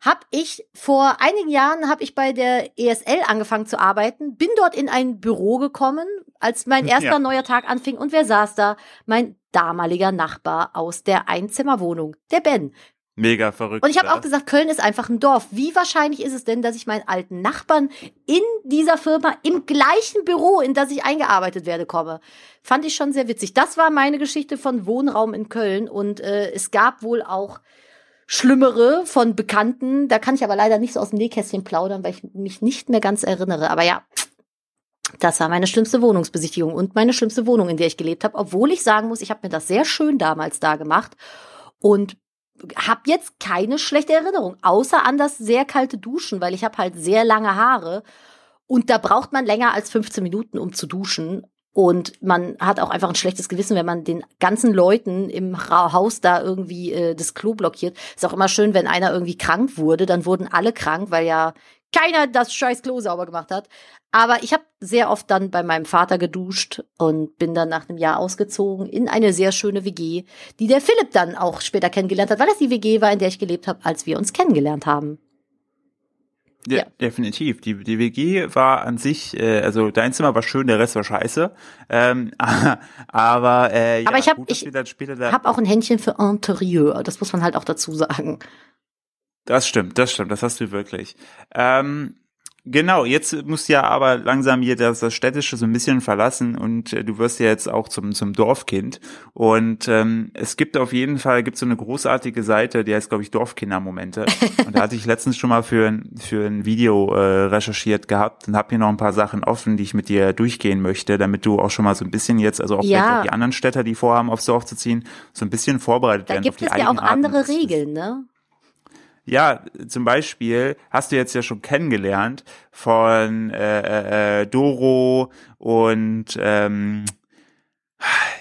habe ich vor einigen Jahren habe ich bei der ESL angefangen zu arbeiten, bin dort in ein Büro gekommen, als mein erster ja. neuer Tag anfing und wer saß da? Mein damaliger Nachbar aus der Einzimmerwohnung, der Ben. Mega verrückt. Und ich habe auch gesagt, Köln ist einfach ein Dorf. Wie wahrscheinlich ist es denn, dass ich meinen alten Nachbarn in dieser Firma im gleichen Büro, in das ich eingearbeitet werde, komme? Fand ich schon sehr witzig. Das war meine Geschichte von Wohnraum in Köln und äh, es gab wohl auch Schlimmere von Bekannten. Da kann ich aber leider nicht so aus dem Nähkästchen plaudern, weil ich mich nicht mehr ganz erinnere. Aber ja, das war meine schlimmste Wohnungsbesichtigung und meine schlimmste Wohnung, in der ich gelebt habe. Obwohl ich sagen muss, ich habe mir das sehr schön damals da gemacht und habe jetzt keine schlechte Erinnerung, außer an das sehr kalte Duschen, weil ich habe halt sehr lange Haare und da braucht man länger als 15 Minuten, um zu duschen. Und man hat auch einfach ein schlechtes Gewissen, wenn man den ganzen Leuten im Haus da irgendwie äh, das Klo blockiert. Ist auch immer schön, wenn einer irgendwie krank wurde, dann wurden alle krank, weil ja keiner das scheiß Klo sauber gemacht hat. Aber ich habe sehr oft dann bei meinem Vater geduscht und bin dann nach einem Jahr ausgezogen in eine sehr schöne WG, die der Philipp dann auch später kennengelernt hat, weil das die WG war, in der ich gelebt habe, als wir uns kennengelernt haben. Ja, ja, definitiv. Die, die WG war an sich, äh, also dein Zimmer war schön, der Rest war scheiße. Ähm, aber äh, ja, aber ich habe ich hab auch ein Händchen für Interieur. Das muss man halt auch dazu sagen. Das stimmt, das stimmt, das hast du wirklich. Ähm, Genau, jetzt musst du ja aber langsam hier das, das Städtische so ein bisschen verlassen und äh, du wirst ja jetzt auch zum, zum Dorfkind. Und ähm, es gibt auf jeden Fall gibt so eine großartige Seite, die heißt, glaube ich, Dorfkindermomente. und da hatte ich letztens schon mal für ein, für ein Video äh, recherchiert gehabt und habe hier noch ein paar Sachen offen, die ich mit dir durchgehen möchte, damit du auch schon mal so ein bisschen jetzt, also auch ja. vielleicht auch die anderen Städter, die vorhaben, aufs Dorf zu ziehen, so ein bisschen vorbereitet da werden. Da gibt es ja auch andere Regeln, ne? Ja, zum Beispiel hast du jetzt ja schon kennengelernt von äh, äh, Doro und ähm,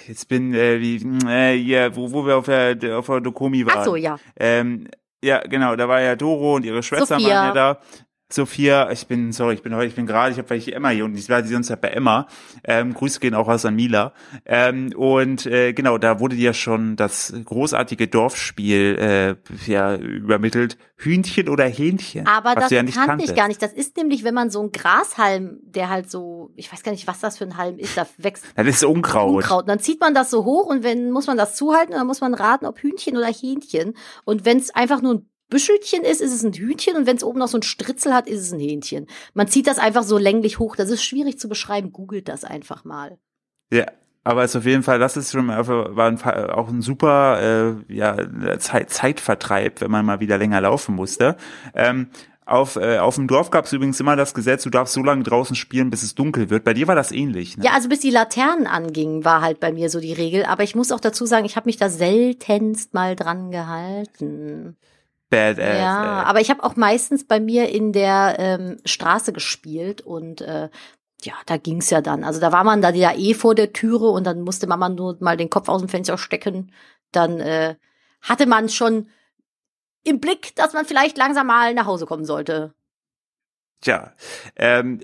jetzt bin äh, wie äh, ja, wo, wo wir auf der auf der Dokomi waren. Ach so, ja. Ähm, ja, genau, da war ja Doro und ihre Schwester Sophia. waren ja da. Sophia, ich bin, sorry, ich bin heute, ich bin gerade, ich habe weil ich Emma hier und ich war die sonst ja bei Emma. Ähm, Grüße gehen auch aus an Mila. Ähm, und äh, genau, da wurde dir schon das großartige Dorfspiel äh, ja, übermittelt. Hühnchen oder Hähnchen. Aber das ja kannte kanntest. ich gar nicht. Das ist nämlich, wenn man so einen Grashalm, der halt so, ich weiß gar nicht, was das für ein Halm ist, da wächst. Das ist Unkraut. Unkraut. Und dann zieht man das so hoch und wenn muss man das zuhalten und dann muss man raten, ob Hühnchen oder Hähnchen. Und wenn es einfach nur ein Büschelchen ist, ist es ein Hühnchen und wenn es oben noch so ein Stritzel hat, ist es ein Hähnchen. Man zieht das einfach so länglich hoch. Das ist schwierig zu beschreiben. Googelt das einfach mal. Ja, aber es ist auf jeden Fall, das ist schon war ein, auch ein super äh, ja, Zeit, Zeitvertreib, wenn man mal wieder länger laufen musste. Ähm, auf, äh, auf dem Dorf gab es übrigens immer das Gesetz, du darfst so lange draußen spielen, bis es dunkel wird. Bei dir war das ähnlich. Ne? Ja, also bis die Laternen angingen, war halt bei mir so die Regel. Aber ich muss auch dazu sagen, ich habe mich da seltenst mal dran gehalten. Badass. Ja, ey. aber ich habe auch meistens bei mir in der ähm, Straße gespielt und äh, ja, da ging's ja dann. Also da war man da ja eh vor der Türe und dann musste Mama nur mal den Kopf aus dem Fenster stecken. Dann äh, hatte man schon im Blick, dass man vielleicht langsam mal nach Hause kommen sollte. Tja, ähm,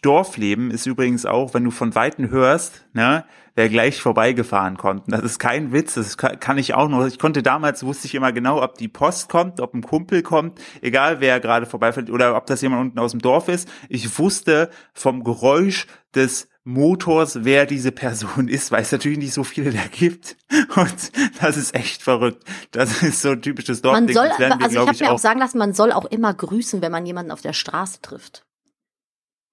Dorfleben ist übrigens auch, wenn du von Weitem hörst, ne, wer gleich vorbeigefahren kommt. Das ist kein Witz, das kann ich auch noch. Ich konnte damals, wusste ich immer genau, ob die Post kommt, ob ein Kumpel kommt, egal wer gerade vorbeifährt oder ob das jemand unten aus dem Dorf ist. Ich wusste vom Geräusch des Motors, wer diese Person ist, weil es natürlich nicht so viele da gibt. Und das ist echt verrückt. Das ist so ein typisches Dorfding. Man soll, wir, also ich habe mir auch sagen lassen, man soll auch immer grüßen, wenn man jemanden auf der Straße trifft.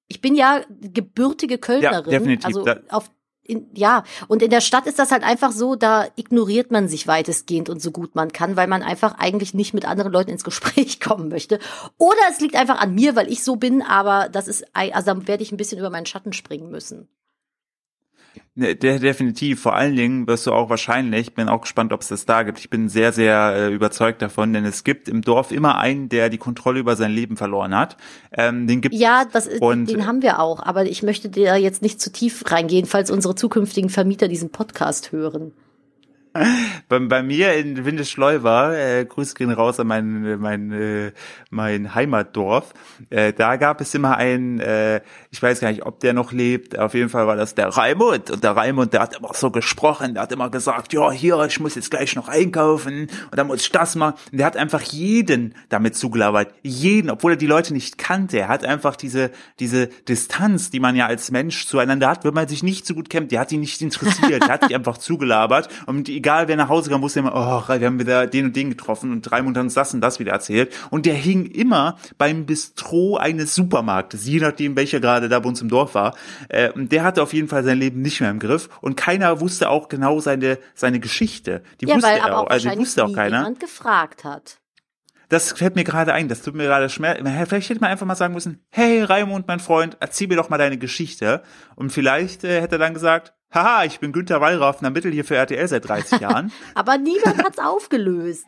Ich bin ja gebürtige Kölnerin. Ja, definitiv. Also auf in, ja, und in der Stadt ist das halt einfach so, da ignoriert man sich weitestgehend und so gut man kann, weil man einfach eigentlich nicht mit anderen Leuten ins Gespräch kommen möchte. Oder es liegt einfach an mir, weil ich so bin, aber das ist, also da werde ich ein bisschen über meinen Schatten springen müssen. Ne, de definitiv. Vor allen Dingen wirst du auch wahrscheinlich, bin auch gespannt, ob es das da gibt. Ich bin sehr, sehr äh, überzeugt davon, denn es gibt im Dorf immer einen, der die Kontrolle über sein Leben verloren hat. Ähm, den gibt Ja, das, und, den haben wir auch. Aber ich möchte dir jetzt nicht zu tief reingehen, falls unsere zukünftigen Vermieter diesen Podcast hören. Bei, bei mir in Windeschleu war, äh, Grüße gehen raus an mein, mein, äh, mein Heimatdorf, äh, da gab es immer einen, äh, ich weiß gar nicht, ob der noch lebt, auf jeden Fall war das der Raimund. Und der Raimund, der hat immer so gesprochen, der hat immer gesagt, ja, hier, ich muss jetzt gleich noch einkaufen. Und dann muss ich das machen. Und der hat einfach jeden damit zugelabert, jeden, obwohl er die Leute nicht kannte, er hat einfach diese, diese Distanz, die man ja als Mensch zueinander hat, wenn man sich nicht so gut kennt, der hat ihn nicht interessiert, der hat sich einfach zugelabert und die egal wer nach Hause kam, wusste immer, oh, wir haben wieder den und den getroffen und drei Monate uns das und das wieder erzählt. Und der hing immer beim Bistro eines Supermarktes, je nachdem, welcher gerade da bei uns im Dorf war. Äh, und der hatte auf jeden Fall sein Leben nicht mehr im Griff. Und keiner wusste auch genau seine, seine Geschichte. Die ja, wusste weil er auch, also die wusste auch keiner. jemand gefragt hat. Das fällt mir gerade ein, das tut mir gerade schmerz. Vielleicht hätte man einfach mal sagen müssen, hey Raimund, mein Freund, erzähl mir doch mal deine Geschichte. Und vielleicht äh, hätte er dann gesagt, haha, ich bin Günther Wallraff, Mittel hier für RTL seit 30 Jahren. Aber niemand hat's aufgelöst.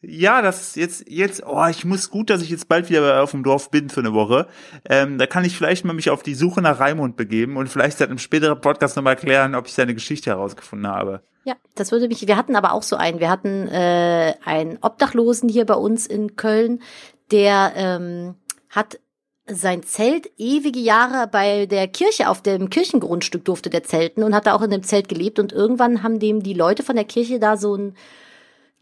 Ja, das ist jetzt, jetzt, oh, ich muss gut, dass ich jetzt bald wieder auf dem Dorf bin für eine Woche. Ähm, da kann ich vielleicht mal mich auf die Suche nach Raimund begeben und vielleicht seit einem späteren Podcast nochmal erklären, ob ich seine Geschichte herausgefunden habe. Ja, das würde mich, wir hatten aber auch so einen, wir hatten äh, einen Obdachlosen hier bei uns in Köln, der ähm, hat sein Zelt ewige Jahre bei der Kirche auf dem Kirchengrundstück durfte der zelten und hat da auch in dem Zelt gelebt. Und irgendwann haben dem die Leute von der Kirche da so ein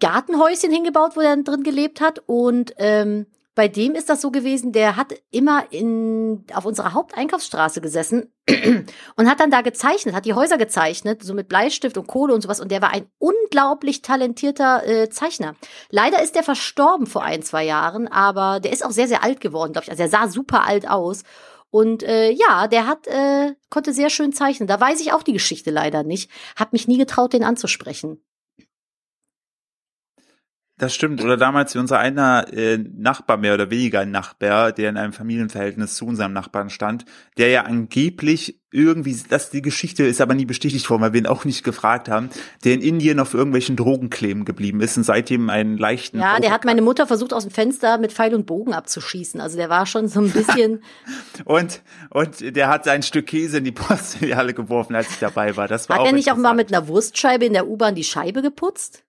Gartenhäuschen hingebaut, wo er drin gelebt hat. Und ähm, bei dem ist das so gewesen, der hat immer in, auf unserer Haupteinkaufsstraße gesessen und hat dann da gezeichnet, hat die Häuser gezeichnet, so mit Bleistift und Kohle und sowas. Und der war ein unglaublich talentierter äh, Zeichner. Leider ist der verstorben vor ein, zwei Jahren, aber der ist auch sehr, sehr alt geworden, glaube ich. Also er sah super alt aus. Und äh, ja, der hat äh, konnte sehr schön zeichnen. Da weiß ich auch die Geschichte leider nicht. Hab mich nie getraut, den anzusprechen. Das stimmt. Oder damals wie unser einer äh, Nachbar, mehr oder weniger ein Nachbar, der in einem Familienverhältnis zu unserem Nachbarn stand, der ja angeblich irgendwie, das die Geschichte ist aber nie bestätigt worden, weil wir ihn auch nicht gefragt haben, der in Indien auf irgendwelchen Drogen kleben geblieben ist und seitdem einen leichten. Ja, der hat meine Mutter versucht aus dem Fenster mit Pfeil und Bogen abzuschießen. Also der war schon so ein bisschen. und, und der hat ein Stück Käse in die Postfiliale geworfen, als ich dabei war. Das war hat er nicht auch mal mit einer Wurstscheibe in der U-Bahn die Scheibe geputzt?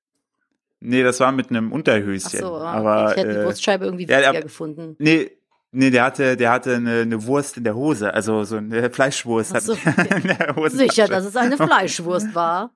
Nee, das war mit einem Unterhöschen. Ach so, aber ich hätte die äh, Wurstscheibe irgendwie ja, witziger der- gefunden. nee, nee, der hatte, der hatte eine, eine Wurst in der Hose, also so eine Fleischwurst Ach so, Hose. Sicher, dass es eine Fleischwurst war.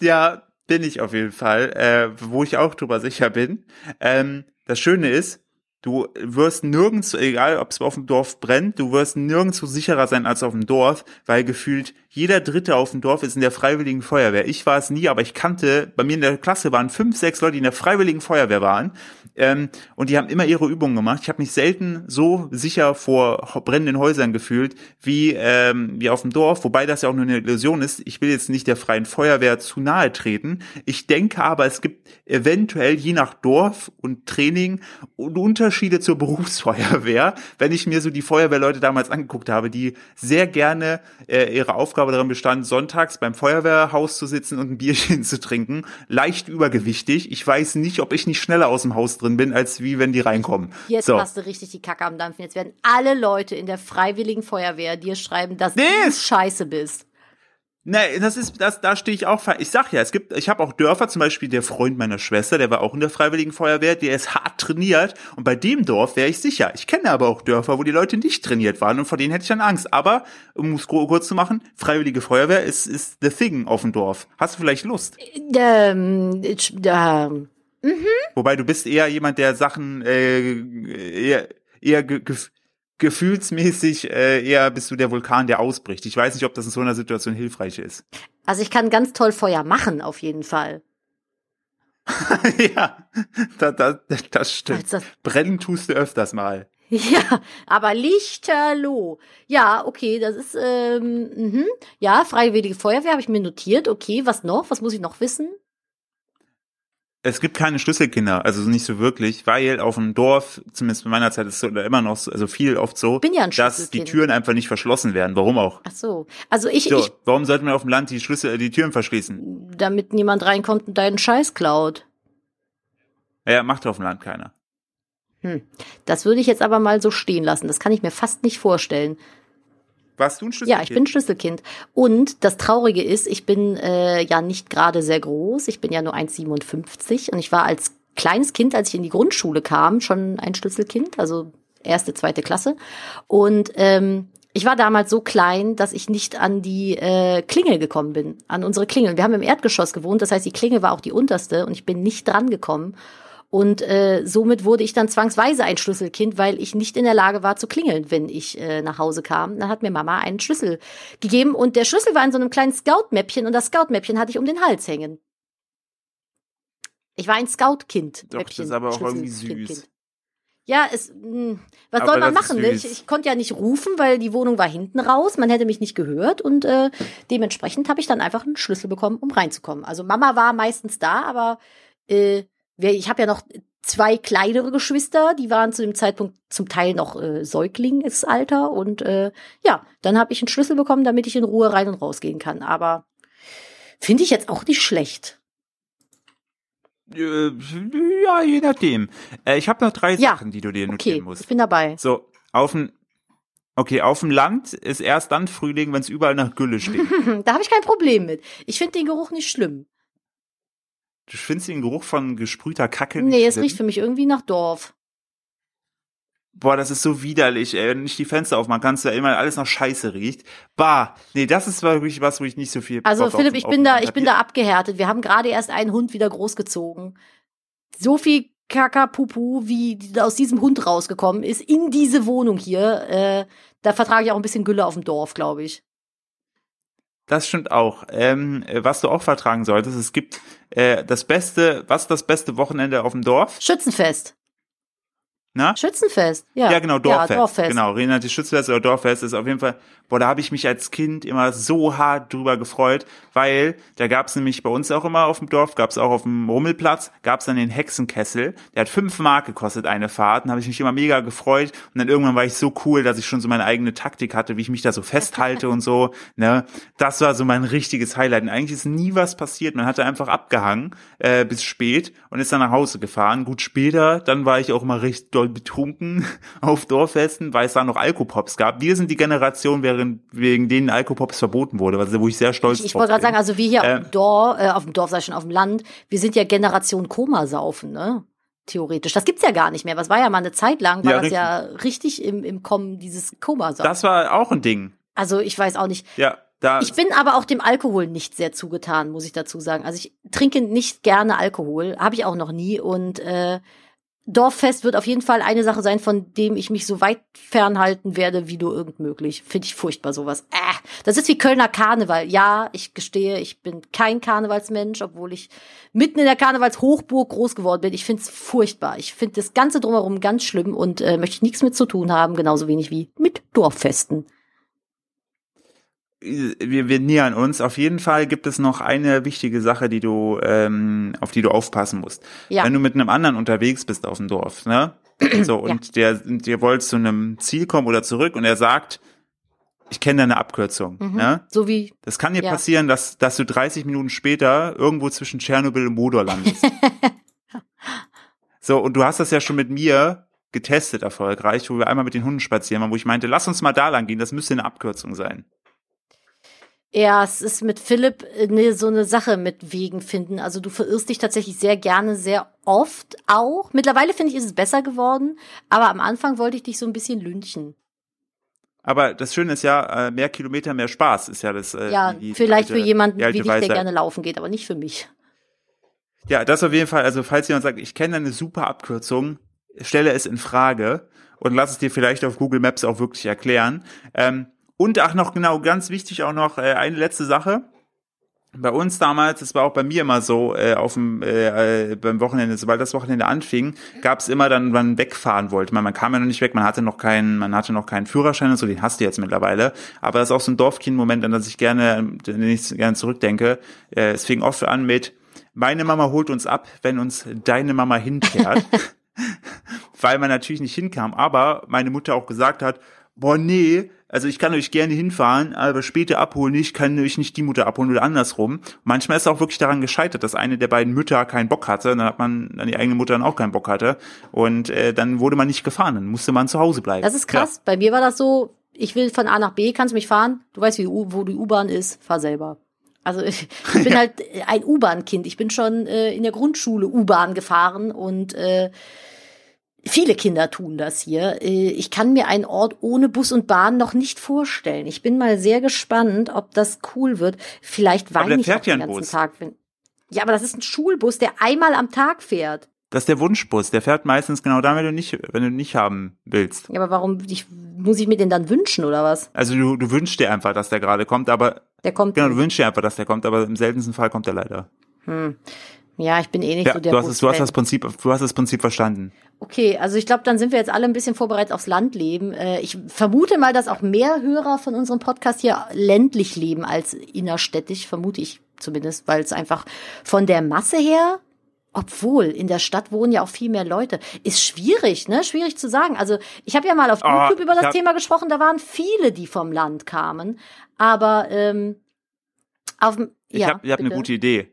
Ja, bin ich auf jeden Fall, äh, wo ich auch drüber sicher bin. Ähm, das Schöne ist, du wirst nirgends, egal ob es auf dem Dorf brennt, du wirst nirgendwo sicherer sein als auf dem Dorf, weil gefühlt jeder Dritte auf dem Dorf ist in der Freiwilligen Feuerwehr. Ich war es nie, aber ich kannte, bei mir in der Klasse waren fünf, sechs Leute, die in der Freiwilligen Feuerwehr waren. Ähm, und die haben immer ihre Übungen gemacht. Ich habe mich selten so sicher vor brennenden Häusern gefühlt wie, ähm, wie auf dem Dorf, wobei das ja auch nur eine Illusion ist. Ich will jetzt nicht der freien Feuerwehr zu nahe treten. Ich denke aber, es gibt eventuell je nach Dorf und Training Unterschiede zur Berufsfeuerwehr. Wenn ich mir so die Feuerwehrleute damals angeguckt habe, die sehr gerne äh, ihre Aufgabe darin bestand, sonntags beim Feuerwehrhaus zu sitzen und ein Bierchen zu trinken, leicht übergewichtig. Ich weiß nicht, ob ich nicht schneller aus dem Haus drin bin, als wie wenn die reinkommen. Jetzt so. hast du richtig die Kacke am Dampfen. Jetzt werden alle Leute in der Freiwilligen Feuerwehr dir schreiben, dass Nee, du scheiße bist. Nee, das ist, das, da stehe ich auch. Ich sag ja, es gibt, ich habe auch Dörfer, zum Beispiel der Freund meiner Schwester, der war auch in der Freiwilligen Feuerwehr, der ist hart trainiert und bei dem Dorf wäre ich sicher. Ich kenne aber auch Dörfer, wo die Leute nicht trainiert waren und vor denen hätte ich dann Angst. Aber, um es kurz zu machen, Freiwillige Feuerwehr ist, ist the thing auf dem Dorf. Hast du vielleicht Lust? Ähm, ich- ähm, Wobei du bist eher jemand, der Sachen äh, eher, eher ge gef gefühlsmäßig äh, eher bist du der Vulkan, der ausbricht. Ich weiß nicht, ob das in so einer Situation hilfreich ist. also ich kann ganz toll Feuer machen, auf jeden Fall. ja, da, da, das stimmt. Als das- Brennen tust du öfters mal. Ja, aber Lichterloh. Ja, okay, das ist, ähm, mhm. ja, Freiwillige Feuerwehr habe ich mir notiert. Okay, was noch? Was muss ich noch wissen? Es gibt keine Schlüsselkinder, also nicht so wirklich, weil auf dem Dorf, zumindest in meiner Zeit ist es so, immer noch so, also viel oft so, Bin ja ein dass die. Türen einfach nicht verschlossen werden. Warum auch? Ach so. Also ich, So, ich, warum sollten wir auf dem Land die Schlüssel, äh, die Türen verschließen? damit niemand reinkommt und deinen Scheiß klaut. Ja, macht auf dem Land keiner. Hm. Das würde ich jetzt aber mal so stehen lassen. Das kann ich mir fast nicht vorstellen. Warst du ein Schlüsselkind? Ja, ich bin Schlüsselkind. Und das Traurige ist, ich bin äh, ja nicht gerade sehr groß. Ich bin ja nur 1,57 und ich war als kleines Kind, als ich in die Grundschule kam, schon ein Schlüsselkind, also erste, zweite Klasse. Und ähm, ich war damals so klein, dass ich nicht an die äh, Klingel gekommen bin, an unsere Klingel. Wir haben im Erdgeschoss gewohnt, das heißt, die Klingel war auch die unterste und ich bin nicht dran gekommen. Und äh, somit wurde ich dann zwangsweise ein Schlüsselkind, weil ich nicht in der Lage war zu klingeln, wenn ich äh, nach Hause kam. Dann hat mir Mama einen Schlüssel gegeben und der Schlüssel war in so einem kleinen Scout-Mäppchen und das Scout-Mäppchen hatte ich um den Hals hängen. Ich war ein Scout-Kind. Doch, das ist aber auch irgendwie süß. Ja, es, mh, was Aber soll man machen? Ne? Ich, ich konnte ja nicht rufen, weil die Wohnung war hinten raus. Man hätte mich nicht gehört und äh, dementsprechend habe ich dann einfach einen Schlüssel bekommen, um reinzukommen. Also Mama war meistens da, aber äh, ich habe ja noch zwei kleinere Geschwister, die waren zu dem Zeitpunkt zum Teil noch äh, Säuglingsalter und äh, ja, dann habe ich einen Schlüssel bekommen, damit ich in Ruhe rein und rausgehen kann. Aber finde ich jetzt auch nicht schlecht. Äh, ja, je nachdem. Äh, ich habe noch drei Ja, Sachen, die du dir notieren Okay, musst. ich bin dabei. So, auf dem Okay, auf dem Land ist erst dann Frühling, wenn es überall nach Gülle. Hm, da habe ich kein Problem mit. Ich finde den Geruch nicht schlimm. Du findest den Geruch von gesprühter Kacke nicht Nee, es schlimm? riecht für mich irgendwie nach Dorf. Boah, das ist so widerlich, ey. Wenn ich die Fenster aufmachen kannst, du ja immer alles nach Scheiße riecht. Bah, nee, das ist wirklich was, wo ich nicht so viel Also Bock auf- Philipp, ich auf bin dem da, ich bin da abgehärtet. Wir haben gerade erst einen Hund wieder großgezogen. So viel Kakapupu, wie aus diesem Hund rausgekommen ist, in diese Wohnung hier, äh, da vertrage ich auch ein bisschen Gülle auf dem Dorf, glaube ich. Das stimmt auch. Ähm, äh, was du auch vertragen solltest, es gibt äh, das beste, was das beste Wochenende auf dem Dorf? Schützenfest. Na? Schützenfest, ja. Ja, genau, Dorffest. Ja, Dorffest. Genau, Renate Schützenfest oder Dorffest ist auf jeden Fall, boah, da habe ich mich als Kind immer so hart drüber gefreut, weil da gab's nämlich bei uns auch immer auf dem Dorf, gab's auch auf dem Rummelplatz, gab's dann den Hexenkessel, der hat fünf Mark gekostet, eine Fahrt, und habe ich mich immer mega gefreut und dann irgendwann war ich so cool, dass ich schon so meine eigene Taktik hatte, wie ich mich da so festhalte und so, ne, das war so mein richtiges Highlight und eigentlich ist nie was passiert, man hatte einfach abgehangen äh, bis spät und ist dann nach Hause gefahren, gut später, dann war ich auch immer richtig doll betrunken auf Dorffesten, weil es da noch Alkopops gab. Wir sind die Generation, während, wegen denen Alkopops verboten wurde, also wo ich sehr stolz Ich, ich wollte gerade sagen, also wir hier ähm, auf dem Dorf, äh, auf dem Dorf, sag ich schon, auf dem Land, wir sind ja Generation Komasaufen, ne? Theoretisch. Das gibt's ja gar nicht mehr. Was war ja mal eine Zeit lang, war ja, das richtig. ja richtig im, im Kommen, dieses Komasaufen. Das war auch ein Ding. Also ich weiß auch nicht. Ja. Da ich bin aber auch dem Alkohol nicht sehr zugetan, muss ich dazu sagen. Also ich trinke nicht gerne Alkohol, habe ich auch noch nie und äh, Dorffest wird auf jeden Fall eine Sache sein, von dem ich mich so weit fernhalten werde, wie nur irgend möglich. Finde ich furchtbar sowas. Äh, das ist wie Kölner Karneval. Ja, ich gestehe, ich bin kein Karnevalsmensch, obwohl ich mitten in der Karnevalshochburg groß geworden bin. Ich finde es furchtbar. Ich finde das Ganze drumherum ganz schlimm und äh, möchte nichts mit zu tun haben, genauso wenig wie mit Dorffesten wir, wir nähern uns. Auf jeden Fall gibt es noch eine wichtige Sache, die du, ähm, auf die du aufpassen musst. Ja. Wenn du mit einem anderen unterwegs bist auf dem Dorf, ne? So, und ja. der, der wollt zu einem Ziel kommen oder zurück und er sagt, ich kenne deine Abkürzung. Mhm. Ne? So wie. Das kann dir ja. passieren, dass, dass du 30 Minuten später irgendwo zwischen Tschernobyl und Modor landest. so, und du hast das ja schon mit mir getestet erfolgreich, wo wir einmal mit den Hunden spazieren waren, wo ich meinte, lass uns mal da lang gehen, das müsste eine Abkürzung sein. Ja, es ist mit Philipp ne, so eine Sache mit Wegen finden. Also du verirrst dich tatsächlich sehr gerne, sehr oft auch. Mittlerweile finde ich, ist es besser geworden, aber am Anfang wollte ich dich so ein bisschen lünchen. Aber das Schöne ist ja, äh, mehr Kilometer, mehr Spaß ist ja das. Äh, ja, die, vielleicht alte, für jemanden wie dich, der gerne laufen geht, aber nicht für mich. Ja, das auf jeden Fall. Also falls jemand sagt, ich kenne eine super Abkürzung, stelle es in Frage und lass es dir vielleicht auf Google Maps auch wirklich erklären. Ähm, und ach noch genau, ganz wichtig auch noch äh, eine letzte Sache. Bei uns damals, das war auch bei mir immer so, äh, auf dem äh, äh, beim Wochenende, sobald das Wochenende anfing, gab es immer dann, wenn man wegfahren wollte. Man, man kam ja noch nicht weg, man hatte noch keinen, man hatte noch keinen Führerschein und so, den hast du jetzt mittlerweile. Aber das ist auch so ein Dorfkind-Moment, an das ich gerne, den ich gerne zurückdenke. Äh, es fing oft an mit, meine Mama holt uns ab, wenn uns deine Mama hinfährt. Weil man natürlich nicht hinkam, aber meine Mutter auch gesagt hat, boah, nee, also ich kann euch gerne hinfahren, aber später abholen, ich kann euch nicht die Mutter abholen oder andersrum. Manchmal ist es auch wirklich daran gescheitert, dass eine der beiden Mütter keinen Bock hatte, dann hat man dann die eigene Mutter dann auch keinen Bock hatte und äh, dann wurde man nicht gefahren, dann musste man zu Hause bleiben. Das ist krass. Ja. Bei mir war das so, ich will von A nach B, kannst du mich fahren? Du weißt, wie, wo die U-Bahn ist, fahr selber. Also ich, ich bin halt ein U-Bahn-Kind. Ich bin schon äh, in der Grundschule U-Bahn gefahren und äh, Viele Kinder tun das hier. Äh, ich kann mir einen Ort ohne Bus und Bahn noch nicht vorstellen. Ich bin mal sehr gespannt, ob das cool wird. Vielleicht weine ich auch den ganzen Bus. Tag. Ja, aber das ist ein Schulbus, der einmal am Tag fährt. Das ist der Wunschbus. Der fährt meistens genau da, wenn du nicht, wenn du nicht haben willst. Ja, aber warum ich, muss ich mir den dann wünschen oder was? Also du, du wünschst dir einfach, dass der gerade kommt, aber der kommt. Genau, du wünschst dir einfach, dass der kommt, aber im seltensten Fall kommt er leider. Hm. Ja, ich bin eh nicht ja, so der du hast, es, du hast das Prinzip, du hast das Prinzip verstanden. Okay, also ich glaube, dann sind wir jetzt alle ein bisschen vorbereitet aufs Landleben. Äh, ich vermute mal, dass auch mehr Hörer von unserem Podcast hier ländlich leben als innerstädtisch, vermute ich zumindest, weil es einfach von der Masse her obwohl, in der Stadt wohnen ja auch viel mehr Leute. Ist schwierig, ne? Schwierig zu sagen. Also ich habe ja mal auf ah, YouTube über das Thema gesprochen, da waren viele, die vom Land kamen. Aber ähm, auf Ich ja, habe hab eine gute Idee.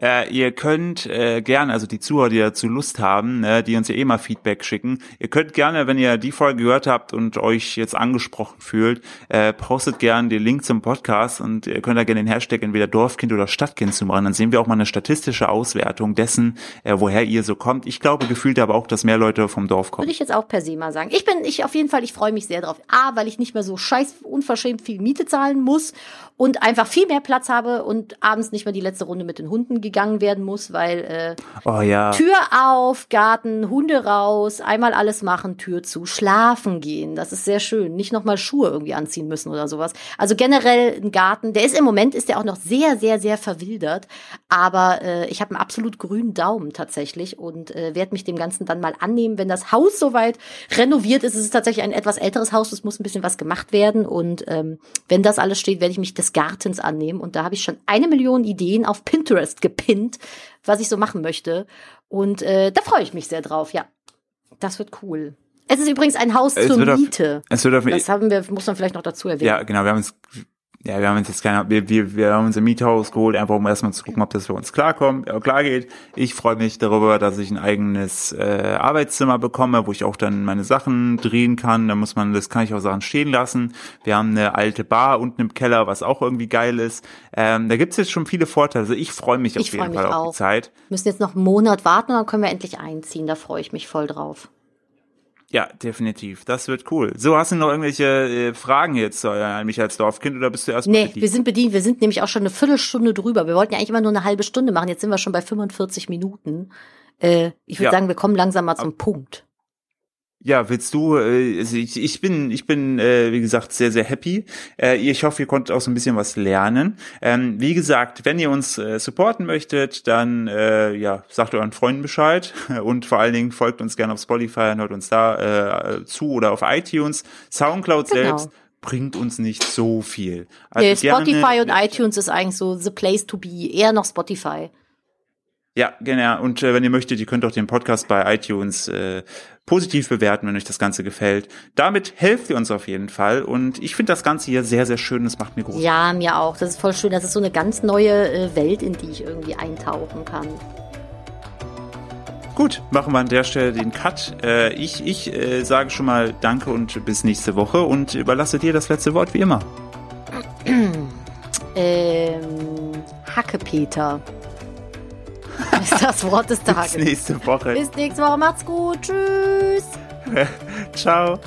Äh, ihr könnt äh, gerne, also die Zuhörer, die dazu Lust haben, ne, die uns ja eh mal Feedback schicken, ihr könnt gerne, wenn ihr die Folge gehört habt und euch jetzt angesprochen fühlt, äh, postet gerne den Link zum Podcast und ihr könnt da gerne den Hashtag entweder Dorfkind oder Stadtkind zu machen. Dann sehen wir auch mal eine statistische Auswertung dessen, äh, woher ihr so kommt. Ich glaube gefühlt aber auch, dass mehr Leute vom Dorf kommen. Würde ich jetzt auch per se mal sagen. Ich bin, ich auf jeden Fall, ich freue mich sehr drauf. A, weil ich nicht mehr so scheiß unverschämt viel Miete zahlen muss und einfach viel mehr Platz habe und abends nicht mehr die letzte Runde mit den Hunden gegangen werden muss, weil äh, oh, ja. Tür auf, Garten, Hunde raus, einmal alles machen, Tür zu, schlafen gehen. Das ist sehr schön. Nicht nochmal Schuhe irgendwie anziehen müssen oder sowas. Also generell ein Garten, der ist im Moment, ist der auch noch sehr, sehr, sehr verwildert. Aber äh, ich habe einen absolut grünen Daumen tatsächlich und äh, werde mich dem Ganzen dann mal annehmen, wenn das Haus soweit renoviert ist. Es ist tatsächlich ein etwas älteres Haus, es muss ein bisschen was gemacht werden. Und ähm, wenn das alles steht, werde ich mich des Gartens annehmen. Und da habe ich schon eine Million Ideen auf Pinterest gepinnt, was ich so machen möchte. Und äh, da freue ich mich sehr drauf, ja. Das wird cool. Es ist übrigens ein Haus es zur Miete. Auf, es wird auf, das haben wir, muss man vielleicht noch dazu erwähnen. Ja, genau. Wir haben uns ja, wir haben uns jetzt keine, wir, wir, wir haben unser Miethaus geholt, einfach um erstmal zu gucken, ob das für uns klarkommt, äh, klar geht. Ich freue mich darüber, dass ich ein eigenes äh, Arbeitszimmer bekomme, wo ich auch dann meine Sachen drehen kann. Da muss man, das kann ich auch Sachen stehen lassen. Wir haben eine alte Bar unten im Keller, was auch irgendwie geil ist. Ähm, da gibt's jetzt schon viele Vorteile. Also ich freue mich ich auf jeden Fall mich auf auch. die Zeit. Wir müssen jetzt noch einen Monat warten und dann können wir endlich einziehen. Da freue ich mich voll drauf. Ja, definitiv. Das wird cool. So, hast du noch irgendwelche äh, Fragen jetzt äh, an mich als Dorfkind oder bist du erst Nee, wir sind bedient. Wir sind nämlich auch schon eine Viertelstunde drüber. Wir wollten ja eigentlich immer nur eine halbe Stunde machen. Jetzt sind wir schon bei 45 Minuten. Äh, ich würde Ja. sagen, wir kommen langsam mal zum Punkt. Ja, willst du, äh, also ich, ich bin, ich bin, äh, wie gesagt, sehr, sehr happy. Äh, ich hoffe, ihr konntet auch so ein bisschen was lernen. Ähm, wie gesagt, wenn ihr uns äh, supporten möchtet, dann äh, ja, sagt euren Freunden Bescheid und vor allen Dingen folgt uns gerne auf Spotify und hört uns da äh, zu oder auf iTunes. Soundcloud Genau. selbst bringt uns nicht so viel. Also Nee, Spotify und iTunes ist eigentlich so the place to be. Eher noch Spotify. Ja, genau. Und äh, wenn ihr möchtet, ihr könnt auch den Podcast bei iTunes äh, positiv bewerten, wenn euch das Ganze gefällt. Damit helft ihr uns auf jeden Fall. Und ich finde das Ganze hier sehr, sehr schön. Das macht mir groß. Ja, mir auch. Das ist voll schön. Das ist so eine ganz neue äh, Welt, in die ich irgendwie eintauchen kann. Gut, machen wir an der Stelle den Cut. Äh, ich ich äh, sage schon mal Danke und bis nächste Woche und überlasse dir das letzte Wort wie immer. Ähm, Hackepeter. Ist das Wort des Bis Tages. nächste Woche. Bis nächste Woche. Macht's gut. Tschüss. Ciao.